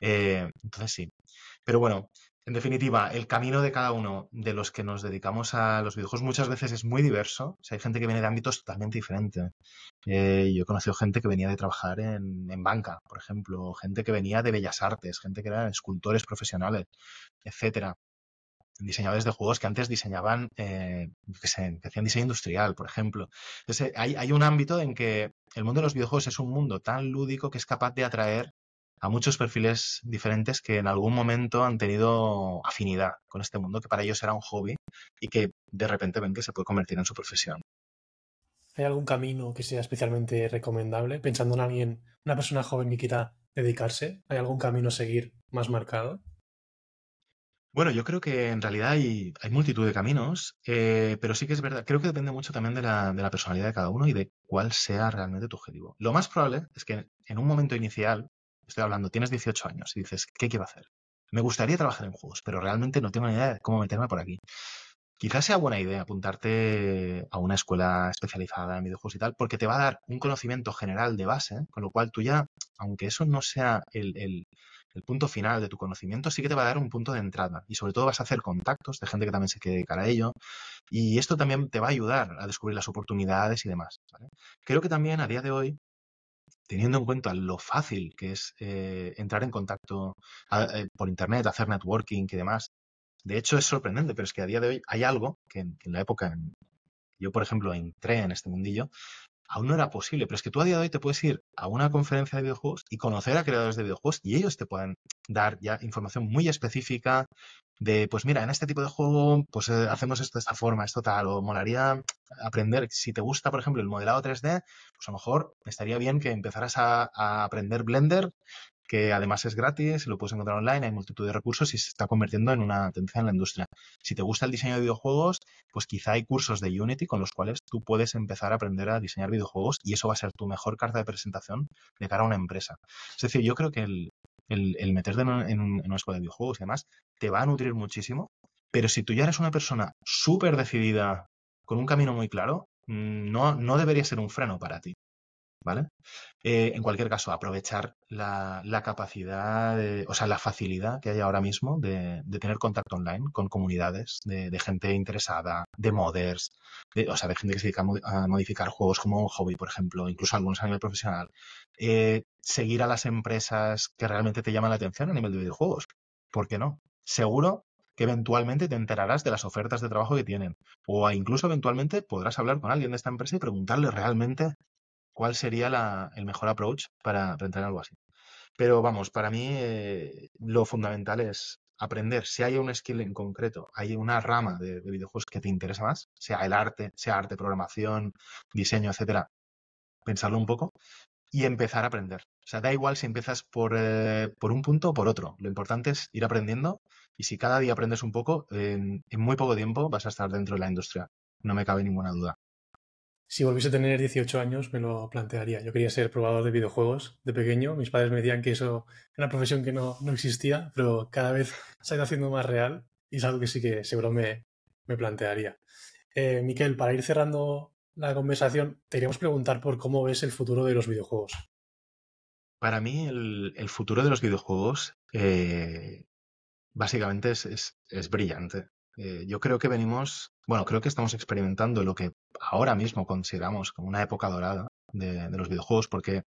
Eh, entonces sí. Pero bueno, en definitiva, el camino de cada uno de los que nos dedicamos a los videojuegos muchas veces es muy diverso. hay gente que viene de ámbitos totalmente diferentes. Eh, yo he conocido gente que venía de trabajar en, en, banca, por ejemplo, gente que venía de bellas artes, gente que eran escultores profesionales, etcétera diseñadores de juegos que antes diseñaban, eh, que, hacían diseño industrial, por ejemplo. Entonces, hay, hay, un ámbito en que el mundo de los videojuegos es un mundo tan lúdico que es capaz de atraer a muchos perfiles diferentes que en algún momento han tenido afinidad con este mundo, que para ellos era un hobby y que de repente ven que se puede convertir en su profesión. ¿Hay algún camino que sea especialmente recomendable? Pensando en alguien, una persona joven que quiera dedicarse, ¿hay algún camino a seguir más marcado? Bueno, yo creo que en realidad hay, multitud de caminos, eh, pero sí que es verdad, creo que depende mucho también de la, de la personalidad de cada uno y de cuál sea realmente tu objetivo. Lo más probable es que en un momento inicial, estoy hablando, tienes 18 años y dices, ¿qué quiero hacer? Me gustaría trabajar en juegos, pero realmente no tengo ni idea de cómo meterme por aquí. Quizás sea buena idea apuntarte a una escuela especializada en videojuegos y tal, porque te va a dar un conocimiento general de base, con lo cual tú ya, aunque eso no sea el, punto final de tu conocimiento sí que te va a dar un punto de entrada y sobre todo vas a hacer contactos de gente que también se quiere dedicar a ello y esto también te va a ayudar a descubrir las oportunidades y demás. Creo que también a día de hoy teniendo en cuenta lo fácil que es eh, entrar en contacto eh, por internet, hacer networking y demás. De hecho, es sorprendente, pero es que a día de hoy hay algo que en, la época, yo por ejemplo entré en este mundillo, aún no era posible. Pero es que tú a día de hoy te puedes ir a una conferencia de videojuegos y conocer a creadores de videojuegos y ellos te pueden dar ya información muy específica de, pues mira, en este tipo de juego, pues eh, hacemos esto de esta forma, esto tal, o molaría aprender, si te gusta, por ejemplo, el modelado 3D, pues a lo mejor estaría bien que empezaras a aprender Blender que además es gratis, lo puedes encontrar online, hay multitud de recursos y se está convirtiendo en una tendencia en la industria. Si te gusta el diseño de videojuegos, pues quizá hay cursos de Unity con los cuales tú puedes empezar a aprender a diseñar videojuegos y eso va a ser tu mejor carta de presentación de cara a una empresa. Es decir, yo creo que el, el, meterte en, en, una escuela de videojuegos y demás te va a nutrir muchísimo, pero si tú ya eres una persona súper decidida, con un camino muy claro, mm, no, no debería ser un freno para ti. ¿Vale? Eh, en cualquier caso, aprovechar la, capacidad, o sea, la facilidad que hay ahora mismo de, tener contacto online con comunidades de, gente interesada, de modders, de, o sea, de gente que se dedica a modificar juegos como hobby, por ejemplo, incluso algunos a nivel profesional. Eh, seguir a las empresas que realmente te llaman la atención a nivel de videojuegos. ¿Por qué no? Seguro que eventualmente te enterarás de las ofertas de trabajo que tienen. O incluso eventualmente podrás hablar con alguien de esta empresa y preguntarle realmente cuál sería el mejor approach para, entrar en algo así. Pero vamos, para mí eh, lo fundamental es aprender. Si hay un skill en concreto, hay una rama de, videojuegos que te interesa más, sea el arte, sea arte, programación, diseño, etcétera, pensarlo un poco y empezar a aprender. O sea, da igual si empiezas por, eh, por un punto o por otro. Lo importante es ir aprendiendo y si cada día aprendes un poco, en muy poco tiempo vas a estar dentro de la industria. No me cabe ninguna duda si volviese a tener 18 años me lo plantearía. Yo quería ser probador de videojuegos de pequeño. Mis padres me decían que eso era una profesión que no, existía, pero cada vez se ha ido haciendo más real y es algo que sí que seguro me, me plantearía. Eh, Miquel, para ir cerrando la conversación, te queríamos preguntar por cómo ves el futuro de los videojuegos. Para mí el, futuro de los videojuegos eh, básicamente es, es brillante. Eh, yo creo que venimos, bueno, creo que estamos experimentando lo que ahora mismo consideramos como una época dorada de, los videojuegos, porque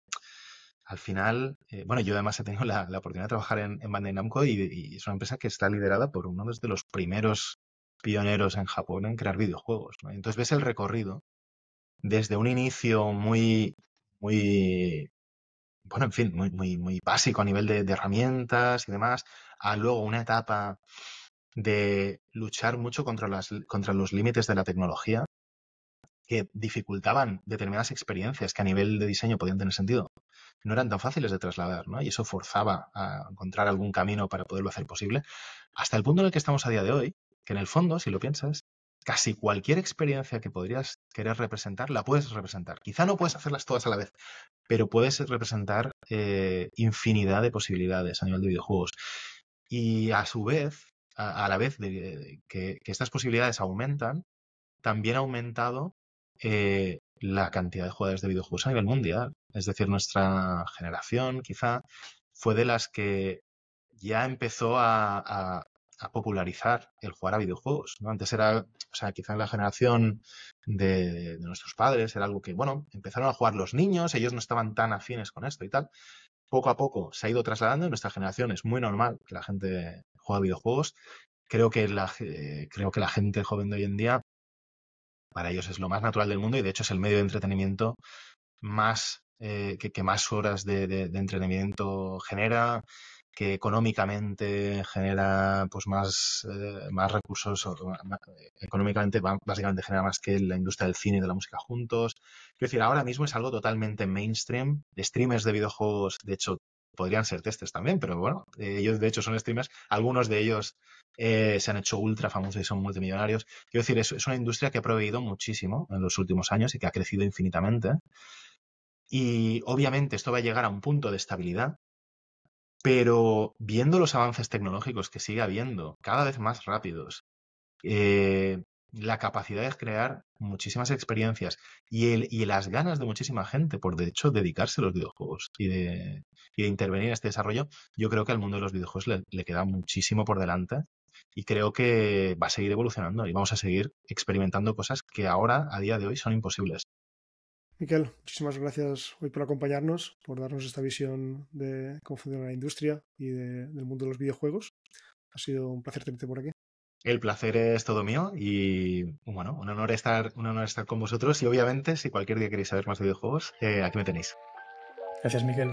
al final, eh, bueno, yo además he tenido la, oportunidad de trabajar en, en Bandai Namco y, es una empresa que está liderada por uno de los primeros pioneros en Japón en crear videojuegos. Entonces ves el recorrido desde un inicio muy, muy, bueno, en fin, muy, muy, muy básico a nivel de herramientas y demás, a luego una etapa de luchar mucho contra, las, contra los límites de la tecnología que dificultaban determinadas experiencias que a nivel de diseño podían tener sentido. no eran tan fáciles de trasladar, ¿no? Y eso forzaba a encontrar algún camino para poderlo hacer posible, hasta el punto en el que estamos a día de hoy, que en el fondo, si lo piensas, casi cualquier experiencia que podrías querer representar, la puedes representar. Quizá no puedes hacerlas todas a la vez, pero puedes representar eh, infinidad de posibilidades a nivel de videojuegos. Y a su vez, a, la vez de, que, estas posibilidades aumentan, también ha aumentado eh, la cantidad de jugadores de videojuegos a nivel mundial. Es decir, nuestra generación quizá fue de las que ya empezó a, popularizar el jugar a videojuegos. Antes era, o sea, quizá en la generación de, nuestros padres era algo que, bueno, empezaron a jugar los niños, ellos no estaban tan afines con esto y tal. Poco a poco se ha ido trasladando en nuestra generación. Es muy normal que la gente juegue a videojuegos. Creo que la, eh, creo que la gente joven de hoy en día, para ellos es lo más natural del mundo y de hecho es el medio de entretenimiento más eh, que, más horas de, entretenimiento genera, que económicamente genera pues más, eh, más recursos, económicamente básicamente genera más que la industria del cine y de la música juntos. Quiero decir, ahora mismo es algo totalmente mainstream. Streamers de videojuegos, de hecho, podrían ser testes también, pero bueno, eh, ellos de hecho son streamers. Algunos de ellos eh, se han hecho ultra famosos y son multimillonarios. Quiero decir, es, es una industria que ha proveído muchísimo en los últimos años y que ha crecido infinitamente. Y obviamente esto va a llegar a un punto de estabilidad pero viendo los avances tecnológicos que sigue habiendo, cada vez más rápidos, eh, la capacidad de crear muchísimas experiencias y, el, y las ganas de muchísima gente por, de hecho, dedicarse a los videojuegos y de, y de intervenir en este desarrollo, yo creo que al mundo de los videojuegos le, le queda muchísimo por delante y creo que va a seguir evolucionando y vamos a seguir experimentando cosas que ahora, a día de hoy, son imposibles. Miquel, muchísimas gracias hoy por acompañarnos, por darnos esta visión de cómo funciona la industria y del mundo de los videojuegos. Ha sido un placer tenerte por aquí. El placer es todo mío y bueno, un honor estar, un honor estar con vosotros y obviamente si cualquier día queréis saber más de videojuegos, eh, aquí me tenéis. Gracias, Miquel.